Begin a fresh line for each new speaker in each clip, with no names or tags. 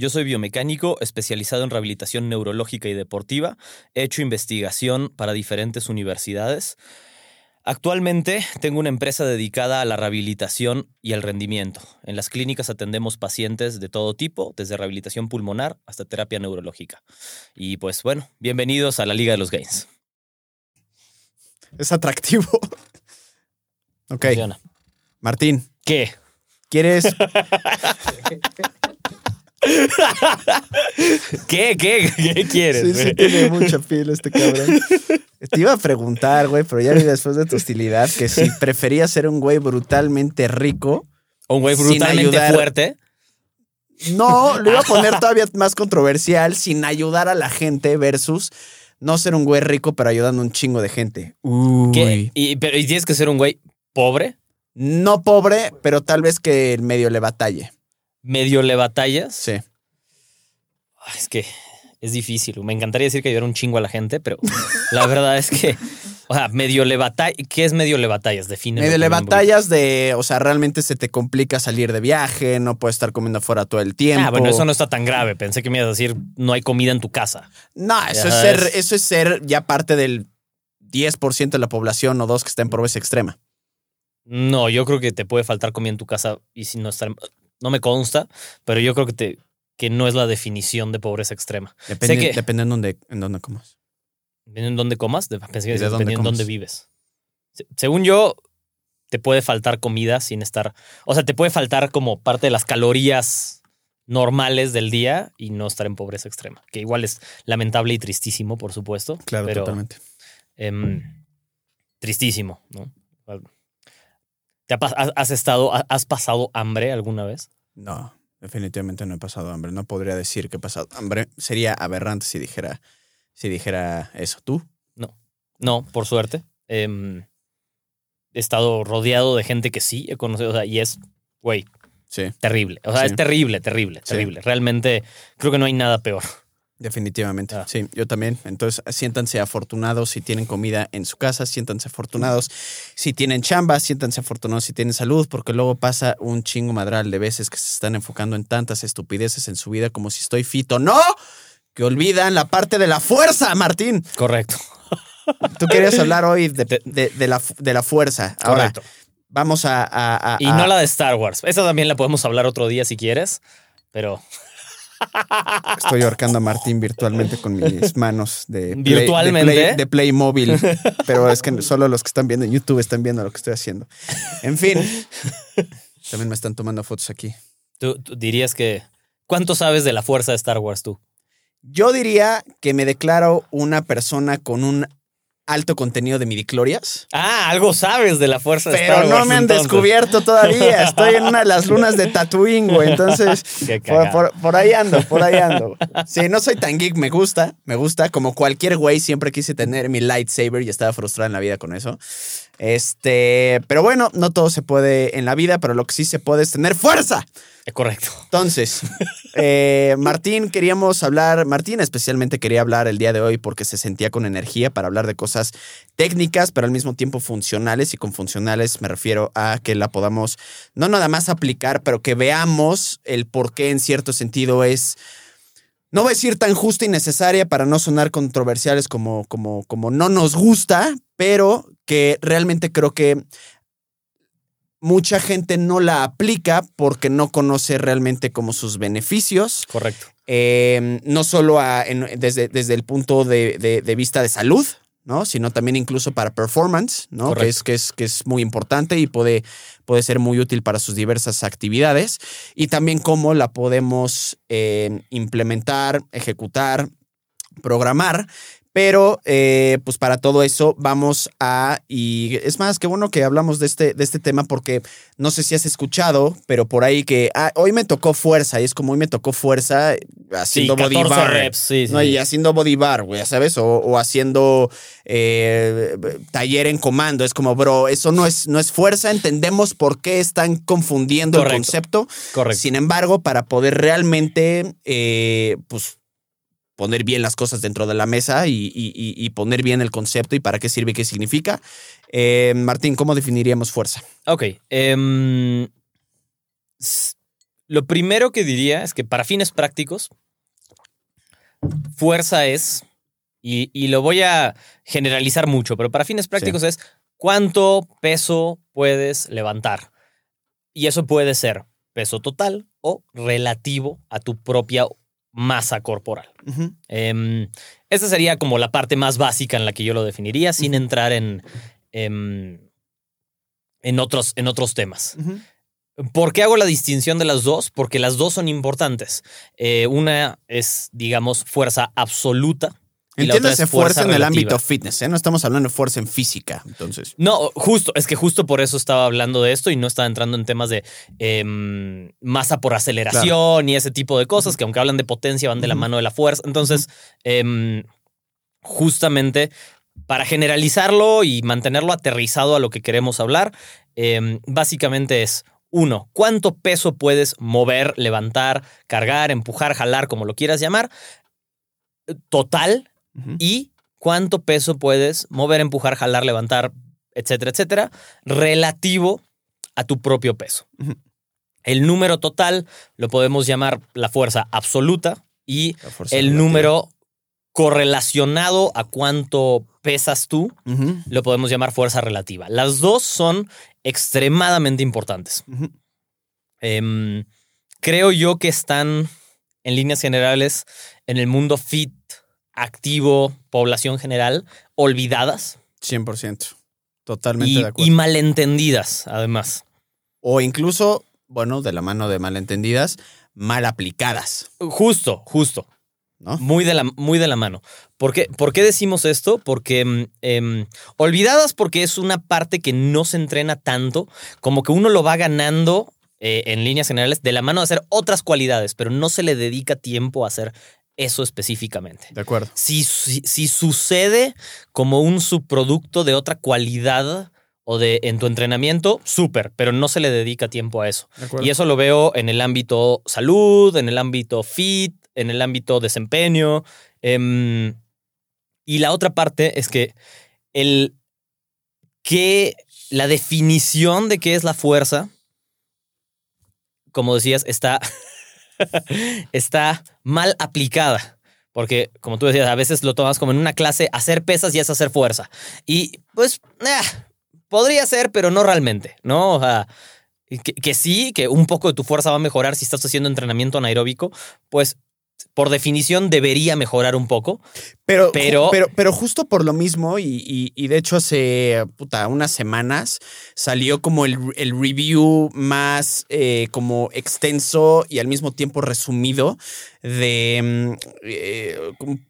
Yo soy biomecánico especializado en rehabilitación neurológica y deportiva. He hecho investigación para diferentes universidades. Actualmente tengo una empresa dedicada a la rehabilitación y al rendimiento. En las clínicas atendemos pacientes de todo tipo, desde rehabilitación pulmonar hasta terapia neurológica. Y pues bueno, bienvenidos a la Liga de los Gains.
Es atractivo. ok.
Funciona.
Martín,
¿Qué?
¿quieres
¿Qué? ¿Qué? ¿Qué quieres?
Sí, tiene mucha piel este cabrón. Te iba a preguntar, güey, pero ya vi después de tu hostilidad que si preferías ser un güey brutalmente rico.
Un güey brutalmente fuerte.
No, lo iba a poner todavía más controversial, sin ayudar a la gente versus no ser un güey rico, pero ayudando a un chingo de gente.
¿Qué? ¿Y, pero, ¿y tienes que ser un güey pobre?
No pobre, pero tal vez que en medio le batalle.
¿Medio le batallas?
Sí.
Ay, Es que es difícil. Me encantaría decir que ayudar un chingo a la gente, pero la verdad es que, o sea, medio le batallas. ¿Qué es medio le batallas? Define.
Medio le batallas de, o sea, realmente se te complica salir de viaje, no puedes estar comiendo afuera todo el tiempo.
Ah, bueno, eso no está tan grave. Pensé que me ibas a decir no hay comida en tu casa.
No, eso es ser, eso es ser ya parte del 10% de la población o dos que está en pobreza extrema.
No, yo creo que te puede faltar comida en tu casa y si no estar. No me consta, pero yo creo que te que no es la definición de pobreza extrema.
Depende,
que-
depende en dónde, en dónde comas.
Depende en dónde comas, pensé que
¿Y de dónde
depende en dónde vives. Se- Según yo, te puede faltar comida sin estar. O sea, te puede faltar como parte de las calorías normales del día y no estar en pobreza extrema. Que igual es lamentable y tristísimo, por supuesto.
Claro,
pero,
totalmente.
em, tristísimo, ¿no? ¿Te ha pas- has, has estado, ha- has pasado hambre alguna vez?
No, definitivamente no he pasado hambre. No podría decir que he pasado hambre. Sería aberrante si dijera, si dijera eso. ¿Tú?
No, por suerte. Em, he estado rodeado de gente que sí he conocido, o sea, y es, güey,
Sí,
terrible. O sea,
Sí.
es terrible, terrible,
Sí.
terrible. Realmente creo que no hay nada peor.
Definitivamente.
Ah.
Sí, yo también. Entonces, siéntanse afortunados si tienen comida en su casa, siéntanse afortunados si tienen chamba, siéntanse afortunados si tienen salud, porque luego pasa un chingo madral de veces que se están enfocando en tantas estupideces en su vida como si estoy fito. ¡No! Que olvidan la parte de la fuerza, Martín.
Correcto.
Tú querías hablar hoy de, de- de la, de la fuerza. Ahora,
Correcto.
vamos a... a- a-
Y no la de Star Wars. Esa también la podemos hablar otro día si quieres, pero
Estoy ahorcando a Martín virtualmente con mis manos de Play-
¿Virtualmente?
de, Play, de. Pero es que solo los que están viendo en YouTube están viendo lo que estoy haciendo. En fin. También me están tomando fotos aquí.
tú, tú dirías que... ¿Cuánto sabes de la fuerza de Star Wars tú?
Yo diría que me declaro una persona con un alto contenido de midiclorias.
Ah, algo sabes de la fuerza de
Pero
Star Wars.
no me han
entonces.
descubierto todavía. Estoy en una de las lunas de Tatooine, güey. Entonces, por ahí ando, por ahí ando. Sí, no soy tan geek, me gusta, me gusta. Como cualquier güey, siempre quise tener mi lightsaber y estaba frustrado en la vida con eso. Este, pero bueno, no todo se puede en la vida, pero lo que sí se puede es tener fuerza.
Eh, Correcto.
Entonces, eh, Martín, queríamos hablar, Martín especialmente quería hablar el día de hoy porque se sentía con energía para hablar de cosas técnicas, pero al mismo tiempo funcionales. Y con funcionales me refiero a que la podamos no nada más aplicar, pero que veamos el por qué en cierto sentido es, no voy a decir tan justa y necesaria para no sonar controversiales como, como, como no nos gusta, pero que realmente creo que mucha gente no la aplica porque no conoce realmente como sus beneficios,
Correcto.
eh, no solo a- en- desde, desde el punto de, de- de vista de salud, ¿no? sino también incluso para performance, ¿no? que, es, que, es, que es muy importante y puede, puede ser muy útil para sus diversas actividades, y también cómo la podemos eh, implementar, ejecutar, programar Pero, eh, pues para todo eso vamos a, y es más, qué bueno que hablamos de este, de este tema porque no sé si has escuchado, pero por ahí que ah, hoy me tocó fuerza y es como hoy me tocó fuerza haciendo
Sí,
body
14
bar.
reps, sí, sí,
¿no?
sí.
Y haciendo body bar, güey, ¿sabes? O, o haciendo eh, taller en comando. Es como, bro, eso no es, no es fuerza. Entendemos por qué están confundiendo el concepto.
Correcto.
Sin embargo, para poder realmente, eh, pues, poner bien las cosas dentro de la mesa y, y- y- y poner bien el concepto y para qué sirve y qué significa. eh, Martín, ¿cómo definiríamos fuerza?
Ok. em, lo primero que diría es que para fines prácticos, fuerza es, y, y lo voy a generalizar mucho, pero para fines prácticos es cuánto peso puedes levantar. Y eso puede ser peso total o relativo a tu propia masa corporal. Em, esta sería como la parte más básica en la que yo lo definiría, sin entrar en, em, en, otros, en otros temas. ¿Por qué hago la distinción de las dos? Porque las dos son importantes. Eh, una es, digamos, fuerza absoluta.
Entiéndase
es
fuerza, en el ámbito fitness, ¿eh? No estamos hablando de fuerza en física, entonces.
No, justo, es que justo por eso estaba hablando de esto y no estaba entrando en temas de em, masa por aceleración y ese tipo de cosas que aunque hablan de potencia van de la mano de la fuerza. Entonces, em, justamente para generalizarlo y mantenerlo aterrizado a lo que queremos hablar, em, básicamente es uno, ¿cuánto peso puedes mover, levantar, cargar, empujar, jalar, como lo quieras llamar? Total Y cuánto peso puedes mover, empujar, jalar, levantar, etcétera, etcétera, relativo a tu propio peso. El número total lo podemos llamar la fuerza absoluta y
fuerza
el
relativa.
número correlacionado a cuánto pesas tú lo podemos llamar fuerza relativa. Las dos son extremadamente importantes. Em, creo yo que están en líneas generales en el mundo fit, activo, población general, olvidadas
100%. Totalmente
y,
de
y
acuerdo.
malentendidas, además.
o incluso, bueno, de la mano de malentendidas, mal aplicadas,
Justo, justo.
¿no?
Muy de la, muy de la mano. ¿Por qué, por qué decimos esto? Porque mm, em, olvidadas porque es una parte que no se entrena tanto, como que uno lo va ganando eh, en líneas generales de la mano de hacer otras cualidades, pero no se le dedica tiempo a hacer eso específicamente.
De acuerdo.
Si, si, si sucede como un subproducto de otra cualidad o de en tu entrenamiento, súper, pero no se le dedica tiempo a eso. Y eso lo veo en el ámbito salud, en el ámbito fit, en el ámbito desempeño. em, y la otra parte es que el que la definición de qué es la fuerza, como decías, está, está mal aplicada. Porque, como tú decías, a veces lo tomas como en una clase, hacer pesas y es hacer fuerza. Y pues, eh, podría ser, pero no realmente, ¿no? O sea, que, que sí, que un poco de tu fuerza va a mejorar si estás haciendo entrenamiento anaeróbico, pues por definición debería mejorar un poco.
Pero,
Pero-
pero, pero justo por lo mismo, y, y- y de hecho hace puta, unas semanas salió como el, el review más eh, como extenso y al mismo tiempo resumido de mm, eh,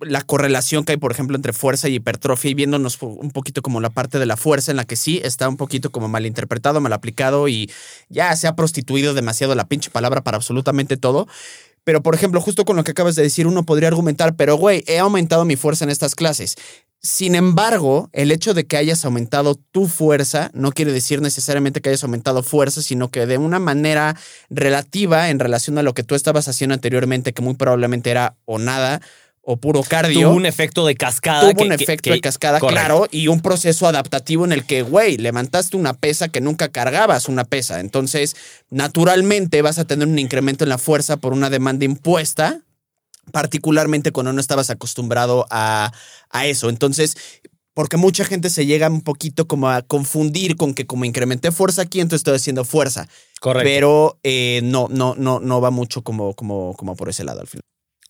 la correlación que hay, por ejemplo, entre fuerza y hipertrofia y viéndonos un poquito como la parte de la fuerza en la que sí está un poquito como mal interpretado, mal aplicado y ya se ha prostituido demasiado la pinche palabra para absolutamente todo. Pero, por ejemplo, justo con lo que acabas de decir, uno podría argumentar, pero güey, he aumentado mi fuerza en estas clases. Sin embargo, el hecho de que hayas aumentado tu fuerza no quiere decir necesariamente que hayas aumentado fuerza, sino que de una manera relativa en relación a lo que tú estabas haciendo anteriormente, que muy probablemente era o nada o puro cardio.
Tuvo un efecto de cascada.
Tuvo un
que-
efecto
que-
de cascada,
correcto.
claro, y un proceso adaptativo en el que, güey, levantaste una pesa que nunca cargabas una pesa. Entonces, naturalmente vas a tener un incremento en la fuerza por una demanda impuesta, particularmente cuando no estabas acostumbrado a, a eso. Entonces, porque mucha gente se llega un poquito como a confundir con que como incrementé fuerza aquí, entonces estoy haciendo fuerza.
Correcto.
Pero eh, no, no, no, no va mucho como, como, como por ese lado al final.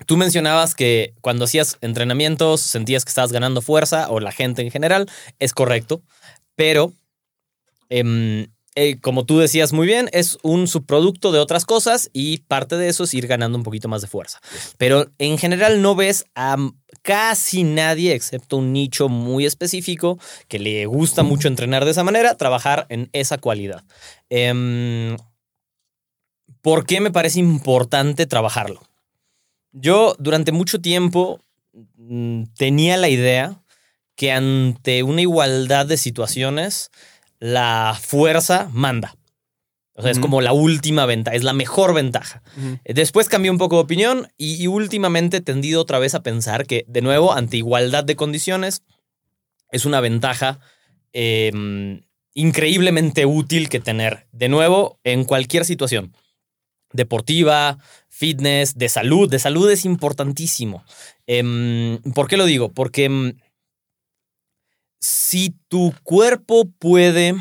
Tú mencionabas que cuando hacías entrenamientos sentías que estabas ganando fuerza, o la gente en general, es correcto, pero em, eh, como tú decías muy bien, es un subproducto de otras cosas y parte de eso es ir ganando un poquito más de fuerza. Pero en general no ves a casi nadie, excepto un nicho muy específico que le gusta mucho entrenar de esa manera, trabajar en esa cualidad. Em, ¿Por qué me parece importante trabajarlo? Yo durante mucho tiempo mm, tenía la idea que ante una igualdad de situaciones, la fuerza manda. O sea, es como la última ventaja, es la mejor ventaja. Después cambié un poco de opinión y, últimamente he tendido otra vez a pensar que, de nuevo, ante igualdad de condiciones, es una ventaja em, increíblemente útil que tener, de nuevo, en cualquier situación. Deportiva, fitness, de salud. De salud es importantísimo. Em, ¿Por qué lo digo? Porque em, si tu cuerpo puede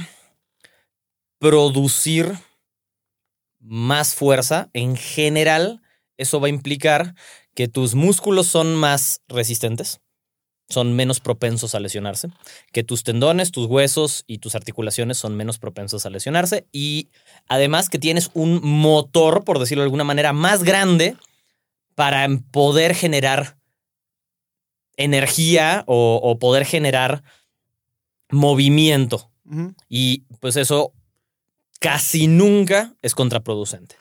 producir más fuerza, en general, eso va a implicar que tus músculos son más resistentes, son menos propensos a lesionarse, que tus tendones, tus huesos y tus articulaciones son menos propensos a lesionarse y además que tienes un motor, por decirlo de alguna manera, más grande para poder generar energía o, poder generar movimiento. Y pues eso casi nunca es contraproducente.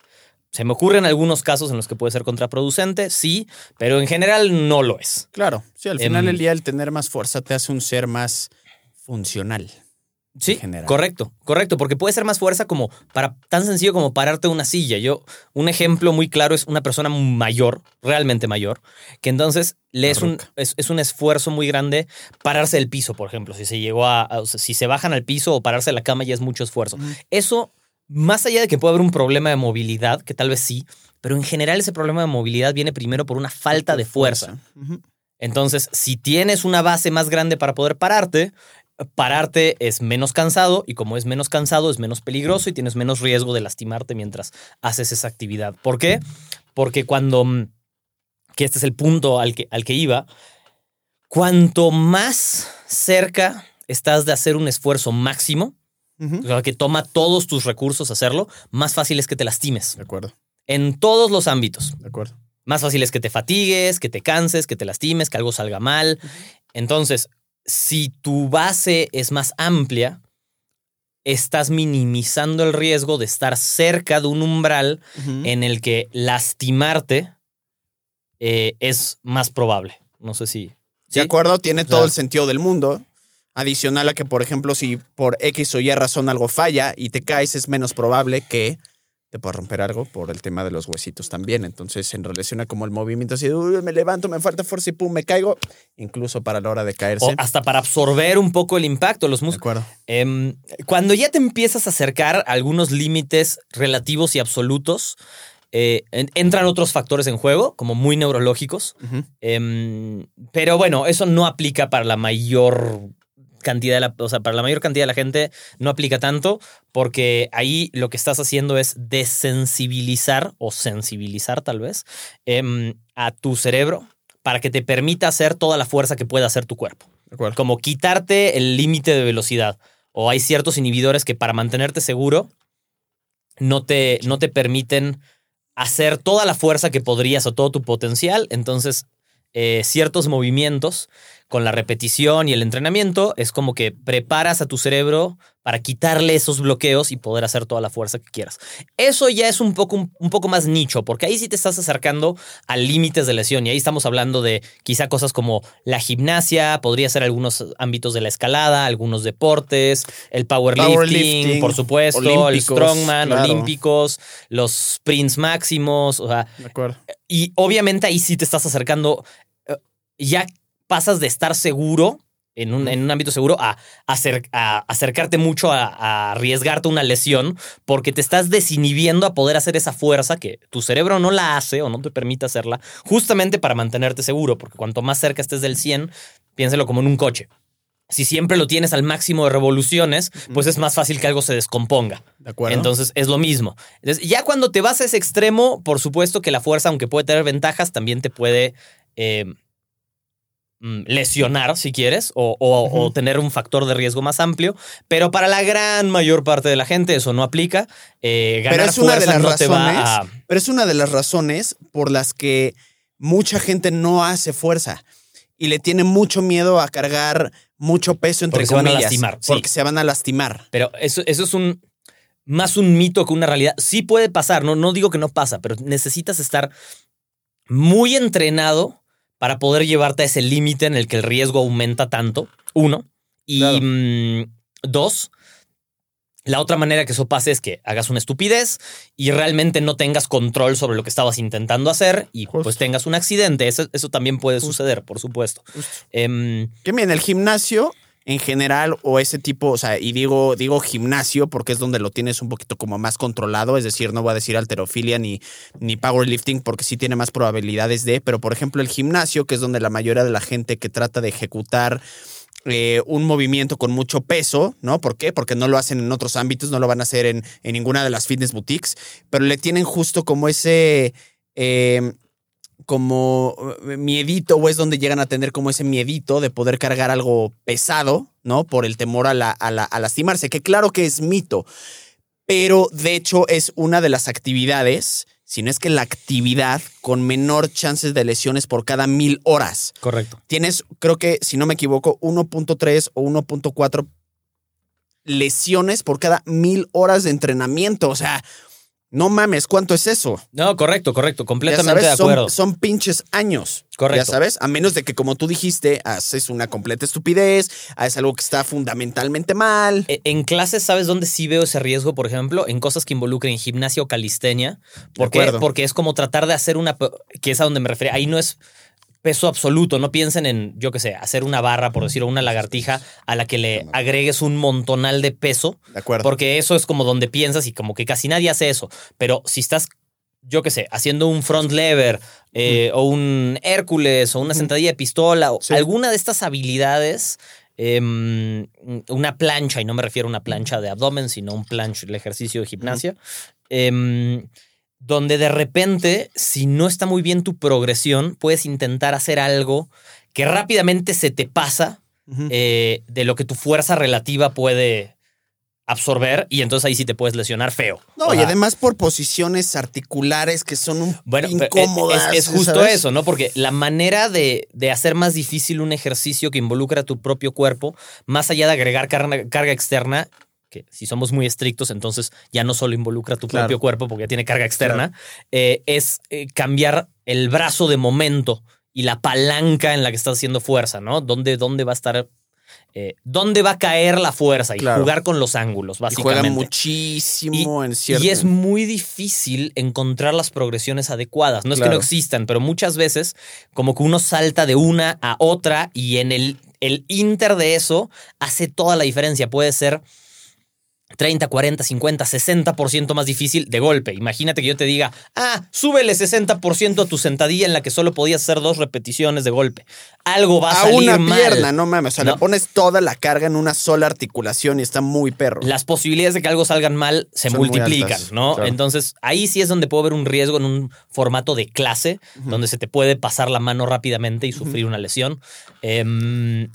Se me ocurren algunos casos en los que puede ser contraproducente, sí, pero en general no lo es.
Claro, sí, al final del em, día el tener más fuerza te hace un ser más funcional.
Sí, correcto, correcto, porque puede ser más fuerza como para tan sencillo como pararte una silla. Yo, un ejemplo muy claro es una persona mayor, realmente mayor, que entonces le es un, es, un, esfuerzo muy grande pararse del piso, por ejemplo. Si se llegó a, si se bajan al piso o pararse de la cama ya es mucho esfuerzo. Eso, más allá de que pueda haber un problema de movilidad, que tal vez sí, pero en general ese problema de movilidad viene primero por una falta de fuerza. Entonces, si tienes una base más grande para poder pararte, pararte es menos cansado y como es menos cansado es menos peligroso y tienes menos riesgo de lastimarte mientras haces esa actividad. ¿Por qué? Porque cuando, mm, que este es el punto al que, al que iba, cuanto más cerca estás de hacer un esfuerzo máximo, que toma todos tus recursos hacerlo, más fácil es que te lastimes.
De acuerdo.
En todos los ámbitos.
De acuerdo.
Más fácil es que te fatigues, que te canses, que te lastimes, que algo salga mal. Entonces, si tu base es más amplia, estás minimizando el riesgo de estar cerca de un umbral en el que lastimarte eh, es más probable. No sé si.
De acuerdo, tiene todo el sentido del mundo. Adicional a que, por ejemplo, si por X o Y razón algo falla y te caes, es menos probable que te puede romper algo por el tema de los huesitos también. Entonces, en relación a como el movimiento, así, me levanto, me falta fuerza y pum, me caigo, incluso para la hora de caerse. O
hasta para absorber un poco el impacto, los músculos. De
acuerdo.
Em, cuando ya te empiezas a acercar a algunos límites relativos y absolutos, eh, entran otros factores en juego, como muy neurológicos. Em, pero bueno, eso no aplica para la mayor cantidad de la, o sea, para la mayor cantidad de la gente no aplica tanto porque ahí lo que estás haciendo es desensibilizar o sensibilizar tal vez em, a tu cerebro para que te permita hacer toda la fuerza que pueda hacer tu cuerpo. Como quitarte el límite de velocidad. O hay ciertos inhibidores que para mantenerte seguro no te, no te permiten hacer toda la fuerza que podrías o todo tu potencial. Entonces, eh, ciertos movimientos con la repetición y el entrenamiento, es como que preparas a tu cerebro para quitarle esos bloqueos y poder hacer toda la fuerza que quieras. Eso ya es un poco, un, poco más nicho, porque ahí sí te estás acercando a límites de lesión y ahí estamos hablando de quizá cosas como la gimnasia, podría ser algunos ámbitos de la escalada, algunos deportes, el powerlifting, por supuesto, el strongman, olímpicos, los sprints máximos, o sea, y obviamente ahí sí te estás acercando eh, ya pasas de estar seguro en un, en un, ámbito seguro a, a acercarte mucho a, arriesgarte una lesión porque te estás desinhibiendo a poder hacer esa fuerza que tu cerebro no la hace o no te permite hacerla justamente para mantenerte seguro, porque cuanto más cerca estés del 100, piénselo como en un coche. Si siempre lo tienes al máximo de revoluciones, pues es más fácil que algo se descomponga.
De acuerdo.
Entonces es lo mismo. ya cuando te vas a ese extremo, por supuesto que la fuerza, aunque puede tener ventajas, también te puede eh, lesionar, si quieres, o, o- o
Ujú.
tener un factor de riesgo más amplio, pero para la gran mayor parte de la gente eso no aplica. Eh,
Pero es una de las
no a...
Pero es una de las razones por las que mucha gente no hace fuerza y le tiene mucho miedo a cargar mucho peso entre
Porque se van a
comillas,
sí.
porque se van a lastimar.
Pero eso, eso es un más un mito que una realidad. Sí puede pasar, no, no digo que no pasa, pero necesitas estar muy entrenado para poder llevarte a ese límite en el que el riesgo aumenta tanto. Uno. Y
Claro.
mm, dos. La otra manera que eso pase es que hagas una estupidez y realmente no tengas control sobre lo que estabas intentando hacer y
Justo.
pues tengas un accidente. Eso, eso también puede suceder, por supuesto. Em,
Que mira, en el gimnasio en general o ese tipo, o sea, y digo, digo gimnasio porque es donde lo tienes un poquito como más controlado, es decir, no voy a decir alterofilia ni, ni powerlifting porque sí tiene más probabilidades de, pero por ejemplo el gimnasio, que es donde la mayoría de la gente que trata de ejecutar eh, un movimiento con mucho peso, ¿no? ¿Por qué? Porque no lo hacen en otros ámbitos, no lo van a hacer en, en ninguna de las fitness boutiques, pero le tienen justo como ese... eh, como eh, miedito o es donde llegan a tener como ese miedito de poder cargar algo pesado, ¿no? Por el temor a, la, a, la- a lastimarse, que claro que es mito, pero de hecho es una de las actividades, si no es que la actividad con menor chances de lesiones por cada mil horas.
correcto.
Tienes, creo que, si no me equivoco, 1.3 o 1.4 lesiones por cada mil horas de entrenamiento. O sea, no mames, ¿cuánto es eso?
No, correcto, correcto.
Ya
Completamente
sabes,
de acuerdo.
Son, son pinches años.
Correcto.
Ya sabes, a menos de que, como tú dijiste, haces una completa estupidez, haces algo que está fundamentalmente mal.
E- En clases, ¿sabes dónde sí veo ese riesgo? Por ejemplo, en cosas que involucren gimnasia o calistenia. ¿Por qué?
acuerdo.
Porque es como tratar de hacer una. que es a donde me refería. Ahí no es peso absoluto. No piensen en, yo qué sé, hacer una barra, por decirlo, una lagartija a la que le agregues un montonal de peso.
De acuerdo.
Porque eso es como donde piensas y como que casi nadie hace eso. Pero si estás, yo qué sé, haciendo un front lever eh, o un Hércules o una sentadilla de pistola o
Sí.
alguna de estas habilidades, em, una plancha, y no me refiero a una plancha de abdomen, sino un plancha, el ejercicio de gimnasia, em, donde de repente, si no está muy bien tu progresión, puedes intentar hacer algo que rápidamente se te pasa eh, de lo que tu fuerza relativa puede absorber y entonces ahí sí te puedes lesionar feo.
no,
O
y además por posiciones articulares que son un
bueno, pero
incómodas.
es, es justo
¿sabes?
eso, ¿no? Porque la manera de, de hacer más difícil un ejercicio que involucra a tu propio cuerpo, más allá de agregar carga, carga externa, que si somos muy estrictos, entonces ya no solo involucra tu
Claro.
propio cuerpo porque ya tiene carga externa, eh, es eh, cambiar el brazo de momento y la palanca en la que estás haciendo fuerza, ¿no? ¿Dónde, dónde va a estar? eh, ¿Dónde va a caer la fuerza? Y
Claro.
jugar con los ángulos,
Y
básicamente.
juegan muchísimo en cierto.
Y es muy difícil encontrar las progresiones adecuadas. No es que no existan, pero muchas veces como que uno salta de una a otra y en el, el inter de eso hace toda la diferencia. Puede ser 30, 40, 50, 60% más difícil de golpe. Imagínate que yo te diga, ah, súbele 60% a tu sentadilla en la que solo podías hacer dos repeticiones de golpe. Algo va a,
a
salir
una
mal.
pierna, no mames. O sea,
No.
le pones toda la carga en una sola articulación y está muy perro.
las posibilidades de que algo salgan mal se
Son
multiplican,
altas,
¿no?
claro.
Entonces, ahí sí es donde puedo ver un riesgo en un formato de clase, donde se te puede pasar la mano rápidamente y sufrir una lesión. Em,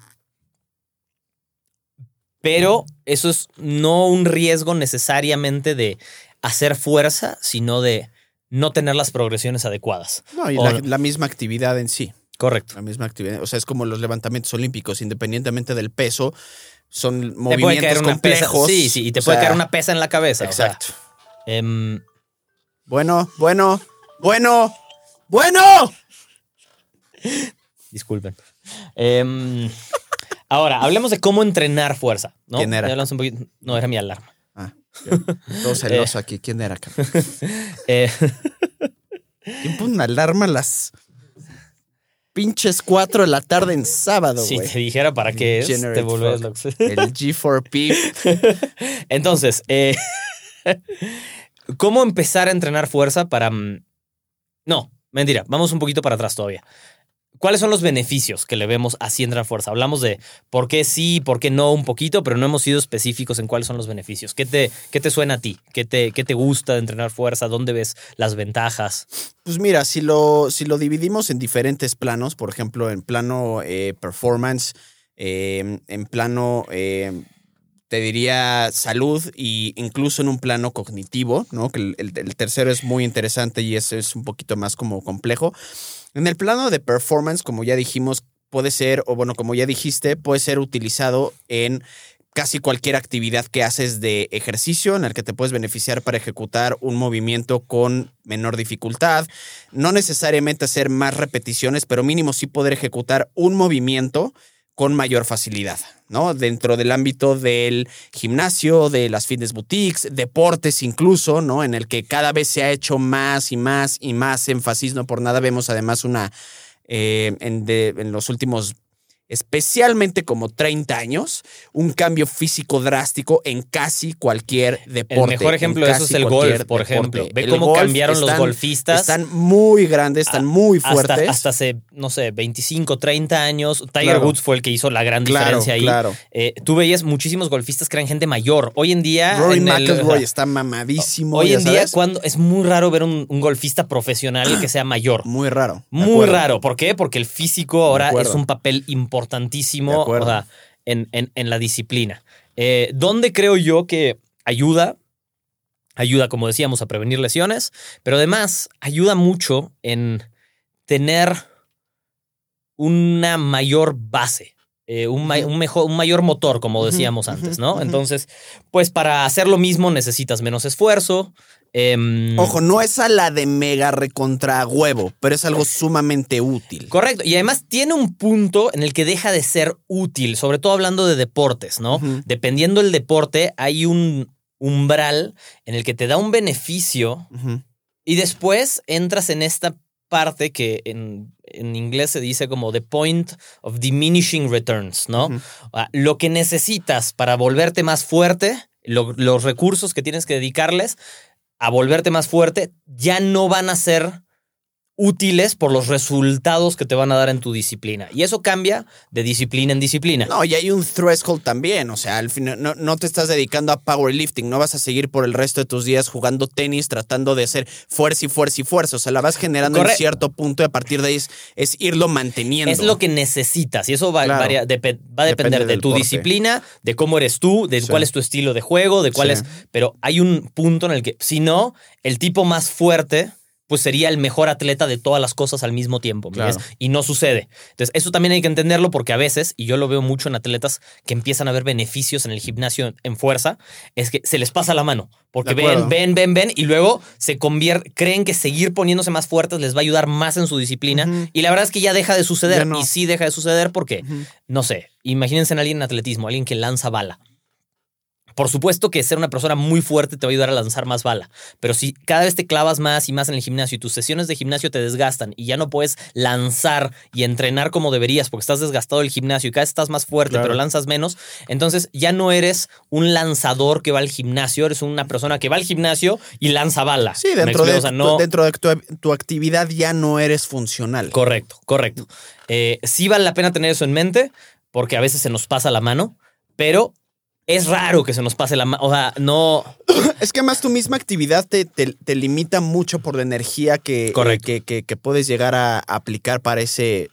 pero eso es no un riesgo necesariamente de hacer fuerza, sino de no tener las progresiones adecuadas.
No, y
O-
la, la misma actividad en sí.
Correcto.
La misma actividad. O sea, es como los levantamientos olímpicos, independientemente del peso, son
Te puede
movimientos
caer una pesa.
complejos.
Sí, sí, y te
O
puede
sea,
caer una pesa en la cabeza. o sea,
Exacto.
em,
Bueno, bueno, bueno, bueno.
Disculpen. Em, ahora, hablemos de cómo entrenar fuerza. ¿no?
¿Quién era?
Un poquito- No, era mi alarma.
Ah, todo celoso aquí. ¿Quién era?
Eh,
¿Quién pone una alarma a las pinches 4 de la tarde en sábado,
si te dijera para qué es, te
Generate
loco.
El G4P.
Entonces, eh, ¿cómo empezar a entrenar fuerza para... mm, No, mentira, vamos un poquito para atrás todavía. ¿Cuáles son los beneficios que le vemos a si entrenar fuerza? Hablamos de por qué sí, por qué no un poquito, pero no hemos sido específicos en cuáles son los beneficios. ¿Qué te, qué te suena a ti? ¿Qué te, ¿Qué te gusta de entrenar fuerza? ¿Dónde ves las ventajas?
Pues mira, si lo, si lo dividimos en diferentes planos, por ejemplo, en plano eh, performance, eh, en plano eh, te diría salud e incluso en un plano cognitivo, ¿no? Que el, el, tercero es muy interesante y ese es un poquito más como complejo. En el plano de performance, como ya dijimos, puede ser, o bueno, como ya dijiste, puede ser utilizado en casi cualquier actividad que haces de ejercicio en el que te puedes beneficiar para ejecutar un movimiento con menor dificultad. No necesariamente hacer más repeticiones, pero mínimo sí poder ejecutar un movimiento con mayor facilidad, ¿no? Dentro del ámbito del gimnasio, de las fitness boutiques, deportes incluso, ¿no? En el que cada vez se ha hecho más y más y más énfasis, no por nada vemos además una, eh, en, en los últimos especialmente como 30 años, un cambio físico drástico en casi cualquier deporte.
El mejor ejemplo de eso es el golf, por ejemplo. Ve cómo cambiaron los golfistas.
Están muy grandes, están muy fuertes.
Hasta, hace, no sé, 25, 30 años. Tiger Woods fue el que hizo la gran diferencia ahí. Claro. Eh, tú veías muchísimos golfistas que eran gente mayor. Hoy en día.
Rory McIlroy está mamadísimo.
Hoy en día, cuando es muy raro ver un, golfista profesional que sea mayor.
Muy raro.
Muy raro. ¿Por qué? Porque el físico ahora es un papel importante importantísimo en, en, la disciplina. Eh, ¿Dónde creo yo que ayuda? Ayuda, como decíamos, a prevenir lesiones, pero además ayuda mucho en tener una mayor base. Eh, un, un, mejor, un mayor motor, como decíamos antes, ¿no? Entonces, pues para hacer lo mismo necesitas menos esfuerzo,
Em, Ojo, no es a la de mega recontra huevo, pero es algo sumamente útil.
Correcto. Y además tiene un punto en el que deja de ser útil, sobre todo hablando de deportes, ¿no? Dependiendo del deporte, hay un umbral en el que te da un beneficio y después entras en esta parte que en, inglés se dice como the point of diminishing returns, ¿no? Lo que necesitas para volverte más fuerte, los recursos que tienes que dedicarles, a volverte más fuerte, ya no van a ser útiles por los resultados que te van a dar en tu disciplina. Y eso cambia de disciplina en disciplina.
No, y hay un threshold también. O sea, al final no, no, te estás dedicando a powerlifting. No vas a seguir por el resto de tus días jugando tenis, tratando de hacer fuerza y fuerza y fuerza. O sea, la vas generando en cierto punto y a partir de ahí es, irlo manteniendo.
Es lo que necesitas. Y eso va, va a depender de tu disciplina, de cómo eres tú, de cuál es tu estilo de juego, de cuál es. Pero hay un punto en el que, si no, el tipo más fuerte pues sería el mejor atleta de todas las cosas al mismo tiempo. Y no sucede. Entonces, eso también hay que entenderlo porque a veces, y yo lo veo mucho en atletas que empiezan a ver beneficios en el gimnasio en fuerza, es que se les pasa la mano. Porque ven, ven, ven, ven, y luego se convierten, creen que seguir poniéndose más fuertes les va a ayudar más en su disciplina. Y la verdad es que ya deja de suceder. Y sí deja de suceder porque, no sé, imagínense en alguien en atletismo, alguien que lanza bala por supuesto que ser una persona muy fuerte te va a ayudar a lanzar más bala, pero si cada vez te clavas más y más en el gimnasio y tus sesiones de gimnasio te desgastan y ya no puedes lanzar y entrenar como deberías porque estás desgastado del gimnasio y cada vez estás más fuerte pero lanzas menos, entonces ya no eres un lanzador que va al gimnasio, eres una persona que va al gimnasio y lanza bala.
Sí, dentro, de, tu, dentro de tu, actividad ya no eres funcional.
Correcto, correcto. Eh, sí vale la pena tener eso en mente porque a veces se nos pasa la mano, pero es raro que se nos pase la mano. O sea, no.
Es que además tu misma actividad te, te, limita mucho por la energía que, que, que, puedes llegar a aplicar para ese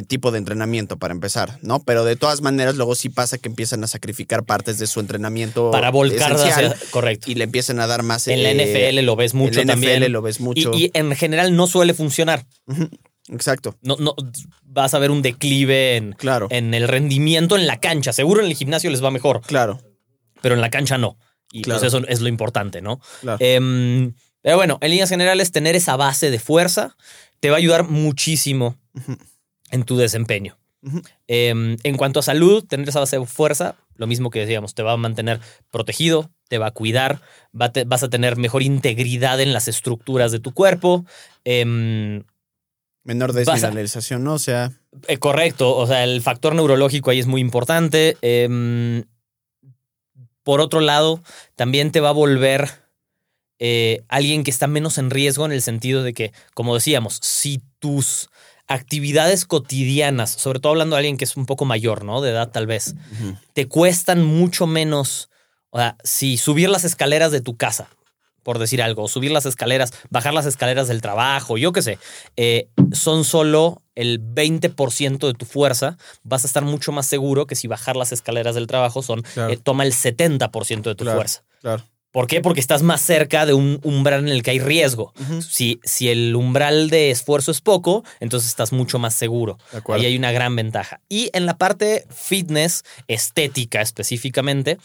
tipo de entrenamiento, para empezar, ¿no? Pero de todas maneras, luego sí pasa que empiezan a sacrificar partes de su entrenamiento.
Para volcar hacia. Correcto.
Y le empiezan a dar más.
En la NFL lo ves mucho en la NFL
lo ves mucho.
Y, en general no suele funcionar.
Exacto.
No, no, vas a ver un declive en,
claro.
en el rendimiento en la cancha. Seguro en el gimnasio les va mejor.
Claro.
Pero en la cancha no. Y pues eso es lo importante, ¿no? Em, pero bueno, en líneas generales, tener esa base de fuerza te va a ayudar muchísimo en tu desempeño. Em, en cuanto a salud, tener esa base de fuerza, lo mismo que decíamos, te va a mantener protegido, te va a cuidar, vas a tener mejor integridad en las estructuras de tu cuerpo. Eh,
Menor desmineralización, ¿no? O sea.
Eh, correcto. O sea, el factor neurológico ahí es muy importante. Em, por otro lado, también te va a volver eh, alguien que está menos en riesgo en el sentido de que, como decíamos, si tus actividades cotidianas, sobre todo hablando de alguien que es un poco mayor, ¿no? De edad tal vez, te cuestan mucho menos, o sea, si subir las escaleras de tu casa, por decir algo, subir las escaleras, bajar las escaleras del trabajo, yo qué sé, eh, son solo el 20% de tu fuerza, vas a estar mucho más seguro que si bajar las escaleras del trabajo son,
Claro.
eh, toma el 70% de tu
Claro.
fuerza.
Claro.
¿Por qué? Porque estás más cerca de un umbral en el que hay riesgo. Si, si el umbral de esfuerzo es poco, entonces estás mucho más seguro. Ahí hay una gran ventaja. Y en la parte fitness, estética específicamente,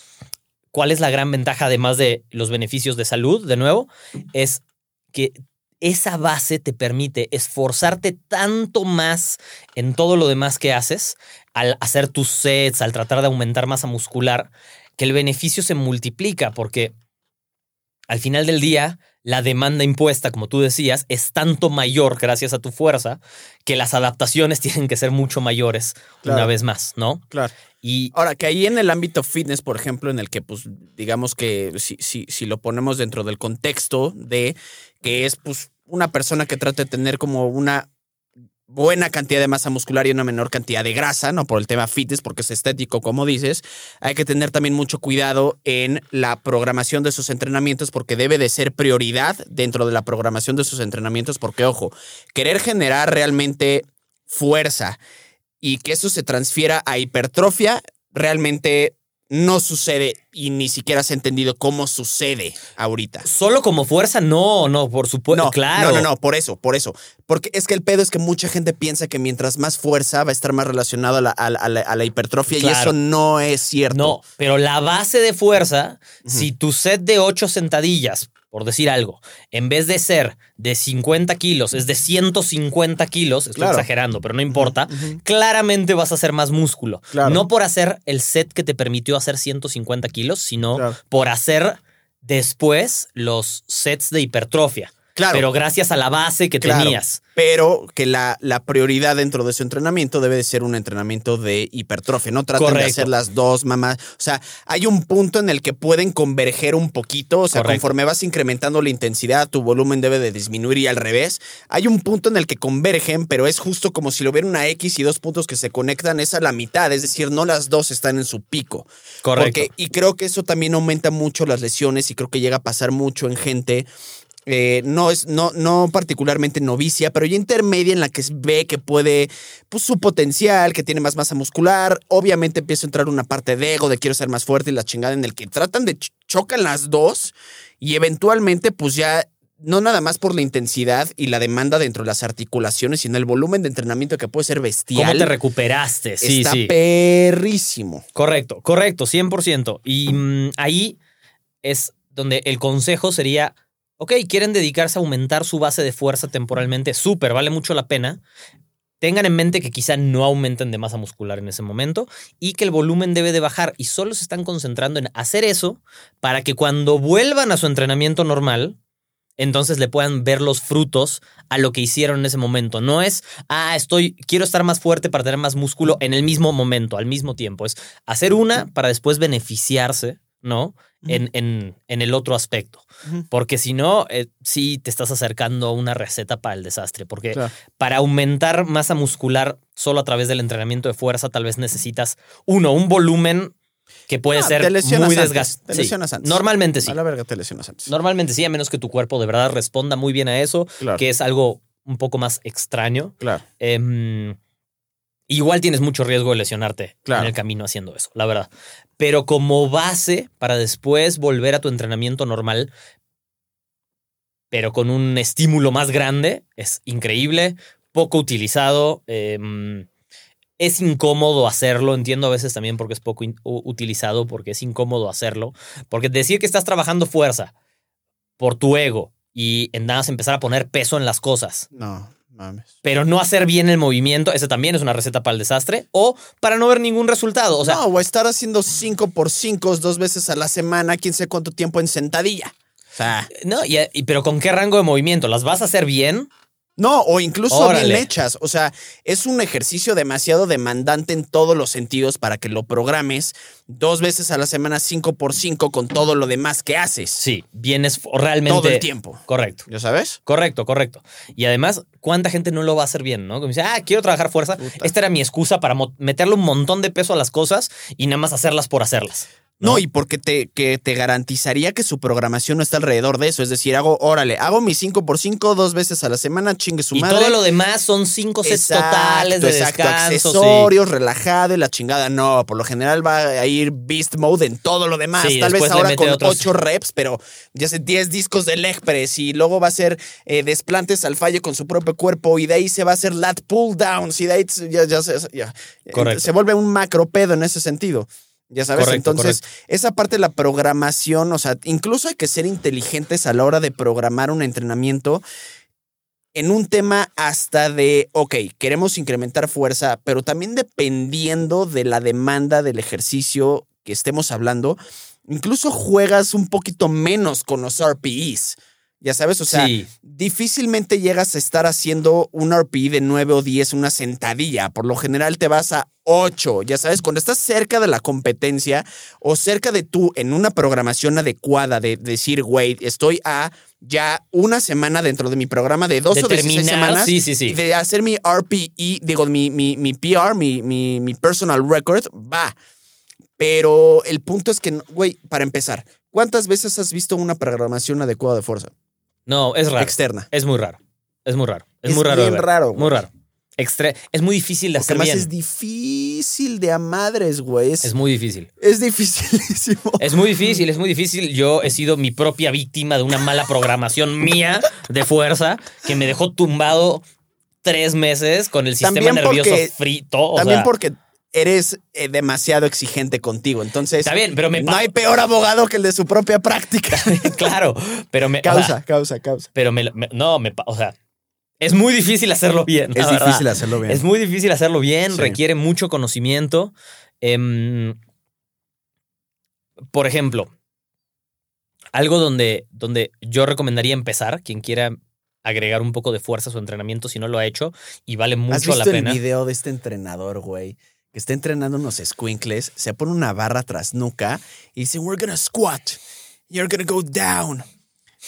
¿cuál es la gran ventaja además de los beneficios de salud? De nuevo, es que esa base te permite esforzarte tanto más en todo lo demás que haces, al hacer tus sets, al tratar de aumentar masa muscular, que el beneficio se multiplica porque al final del día, la demanda impuesta, como tú decías, es tanto mayor gracias a tu fuerza que las adaptaciones tienen que ser mucho mayores
Claro.
una vez más, ¿no?
Claro.
Y
Ahora, que ahí en el ámbito fitness, por ejemplo, en el que, pues, digamos que si, si, si lo ponemos dentro del contexto de que es, pues, una persona que trata de tener como una buena cantidad de masa muscular y una menor cantidad de grasa, ¿no? Por el tema fitness, porque es estético, como dices, hay que tener también mucho cuidado en la programación de sus entrenamientos, porque debe de ser prioridad dentro de la programación de sus entrenamientos, porque, ojo, querer generar realmente fuerza y que eso se transfiera a hipertrofia, realmente no sucede y ni siquiera se ha entendido cómo sucede ahorita.
solo como fuerza, no, no, por supuesto,
No,
claro.
no, no, no, por eso, por eso. Porque es que el pedo es que mucha gente piensa que mientras más fuerza va a estar más relacionado a la, a la- a la- a la hipertrofia y
Claro.
eso no es cierto.
No, pero la base de fuerza, si tu set de 8 sentadillas, por decir algo, en vez de ser de 50 kilos, es de 150 kilos, estoy
Claro.
exagerando, pero no importa, claramente vas a hacer más músculo.
Claro.
No por hacer el set que te permitió hacer 150 kilos, sino
Claro.
por hacer después los sets de hipertrofia.
Claro.
Pero gracias a la base que
Claro,
tenías.
Pero que la, la prioridad dentro de su entrenamiento debe de ser un entrenamiento de hipertrofia. No traten de hacer las dos, mamá. O sea, hay un punto en el que pueden converger un poquito. O sea,
Correcto.
conforme vas incrementando la intensidad, tu volumen debe de disminuir y al revés. Hay un punto en el que convergen, pero es justo como si lo hubiera una X y dos puntos que se conectan. Es a la mitad. Es decir, no las dos están en su pico.
Correcto.
Porque, y creo que eso también aumenta mucho las lesiones y creo que llega a pasar mucho en gente. Eh, no es no, no particularmente novicia, pero ya intermedia en la que ve que puede, pues su potencial, que tiene más masa muscular. Obviamente empieza a entrar una parte de ego, de quiero ser más fuerte y la chingada en el que tratan de ch- chocan las dos y eventualmente, pues ya no nada más por la intensidad y la demanda dentro de las articulaciones, sino el volumen de entrenamiento que puede ser bestial.
¿Cómo te recuperaste? Sí,
está
sí.
perrísimo.
Correcto, correcto, 100%. Y mm, ahí es donde el consejo sería, ok, quieren dedicarse a aumentar su base de fuerza temporalmente, súper, vale mucho la pena. Tengan en mente que quizá no aumenten de masa muscular en ese momento y que el volumen debe de bajar y solo se están concentrando en hacer eso para que cuando vuelvan a su entrenamiento normal, entonces le puedan ver los frutos a lo que hicieron en ese momento. No es, ah, estoy, quiero estar más fuerte para tener más músculo en el mismo momento, al mismo tiempo. Es hacer una para después beneficiarse, ¿no? En, en- en el otro aspecto. Porque si no, eh, sí te estás acercando a una receta para el desastre. Porque
Claro.
para aumentar masa muscular solo a través del entrenamiento de fuerza, tal vez necesitas, uno, un volumen que puede ser muy desgastante.
te lesionas antes.
Normalmente sí.
A la verga te lesionas antes.
Normalmente sí, a menos que tu cuerpo de verdad responda muy bien a eso,
Claro.
que es algo un poco más extraño.
Claro.
Em, igual tienes mucho riesgo de lesionarte
Claro.
en el camino haciendo eso, la verdad. Pero como base para después volver a tu entrenamiento normal, pero con un estímulo más grande, es increíble, poco utilizado. em, es incómodo hacerlo, entiendo a veces también porque es poco utilizado, porque es incómodo hacerlo. Porque decir que estás trabajando fuerza por tu ego y en nada más empezar a poner peso en las cosas,
No, mames.
pero no hacer bien el movimiento, ese también es una receta para el desastre, o para no ver ningún resultado. O sea,
no, o estar haciendo 5 por 5 dos veces a la semana, quién sabe cuánto tiempo en sentadilla. O sea,
no, y, y- pero ¿con qué rango de movimiento? ¿Las vas a hacer bien?
No, o incluso
Órale.
bien hechas. O sea, es un ejercicio demasiado demandante en todos los sentidos para que lo programes dos veces a la semana, cinco por cinco, con todo lo demás que haces.
Sí, vienes realmente.
Todo el tiempo.
Correcto.
¿Ya sabes?
Correcto, correcto. Y además, ¿cuánta gente no lo va a hacer bien, no? Como dice, ah, quiero trabajar fuerza.
Puta.
Esta era mi excusa para meterle un montón de peso a las cosas y nada más hacerlas por hacerlas.
No,
¿no?
y porque te, que te garantizaría que su programación no está alrededor de eso. Es decir, hago, órale, hago mi 5 por 5 dos veces a la semana, chingue su
Y
madre.
todo lo demás son cinco sets totales de
exacto,
descanso. sí.
accesorios, relajado y la chingada. No, por lo general va a ir beast mode en todo lo demás.
Sí,
Tal vez ahora con
otros-
8 reps, pero ya sé 10 discos de leg press y luego va a ser eh, desplantes al fallo con su propio cuerpo y de ahí se va a hacer lat pull downs y de ahí ya, ya,
Correcto.
se vuelve un macropedo en ese sentido. Ya sabes,
Correcto,
entonces esa parte de la programación, o sea, incluso hay que ser inteligentes a la hora de programar un entrenamiento en un tema hasta de, ok, queremos incrementar fuerza, pero también dependiendo de la demanda del ejercicio que estemos hablando, incluso juegas un poquito menos con los RPEs. Ya sabes, o sea,
Sí.
difícilmente llegas a estar haciendo un RPE de 9 o 10, una sentadilla. Por lo general te vas a 8. Ya sabes, cuando estás cerca de la competencia o cerca de tú en una programación adecuada de decir, güey, estoy a ya una semana dentro de mi programa de dos
De
o 16
terminar,
semanas.
sí, sí, sí.
de hacer mi RPE, digo, mi, mi, mi PR, mi, mi, mi personal record, va. Pero el punto es que, güey, para empezar, ¿cuántas veces has visto una programación adecuada de fuerza?
No, es raro.
Externa.
Es muy raro. Es muy raro. Es,
Es
muy raro. de
bien
ver.
raro.
Muy raro. Extre- es muy difícil de
Porque
hacer
además
bien.
es difícil de a madres, güey. Es,
Es muy difícil.
es dificilísimo.
Es muy difícil, es muy difícil. Yo he sido mi propia víctima de una mala programación mía de fuerza que me dejó tumbado tres meses con el sistema
También
nervioso
porque-
frito. o
También
sea,
porque eres eh, demasiado exigente contigo. Entonces,
Está bien, pero me
no hay peor abogado que el de su propia práctica.
claro, pero me. o
causa,
sea,
causa, causa.
pero me, me- No, me. O sea, es muy difícil hacerlo bien.
Es
verdad.
difícil hacerlo bien.
Es muy difícil hacerlo bien,
Sí.
requiere mucho conocimiento. Em, por ejemplo, algo donde, donde yo recomendaría empezar, quien quiera agregar un poco de fuerza a su entrenamiento si no lo ha hecho y vale
¿Has
mucho
visto
la
el
pena.
video de este entrenador, güey? Que está entrenando unos squinkles, se pone una barra tras nuca y dice, we're gonna squat. You're gonna go down.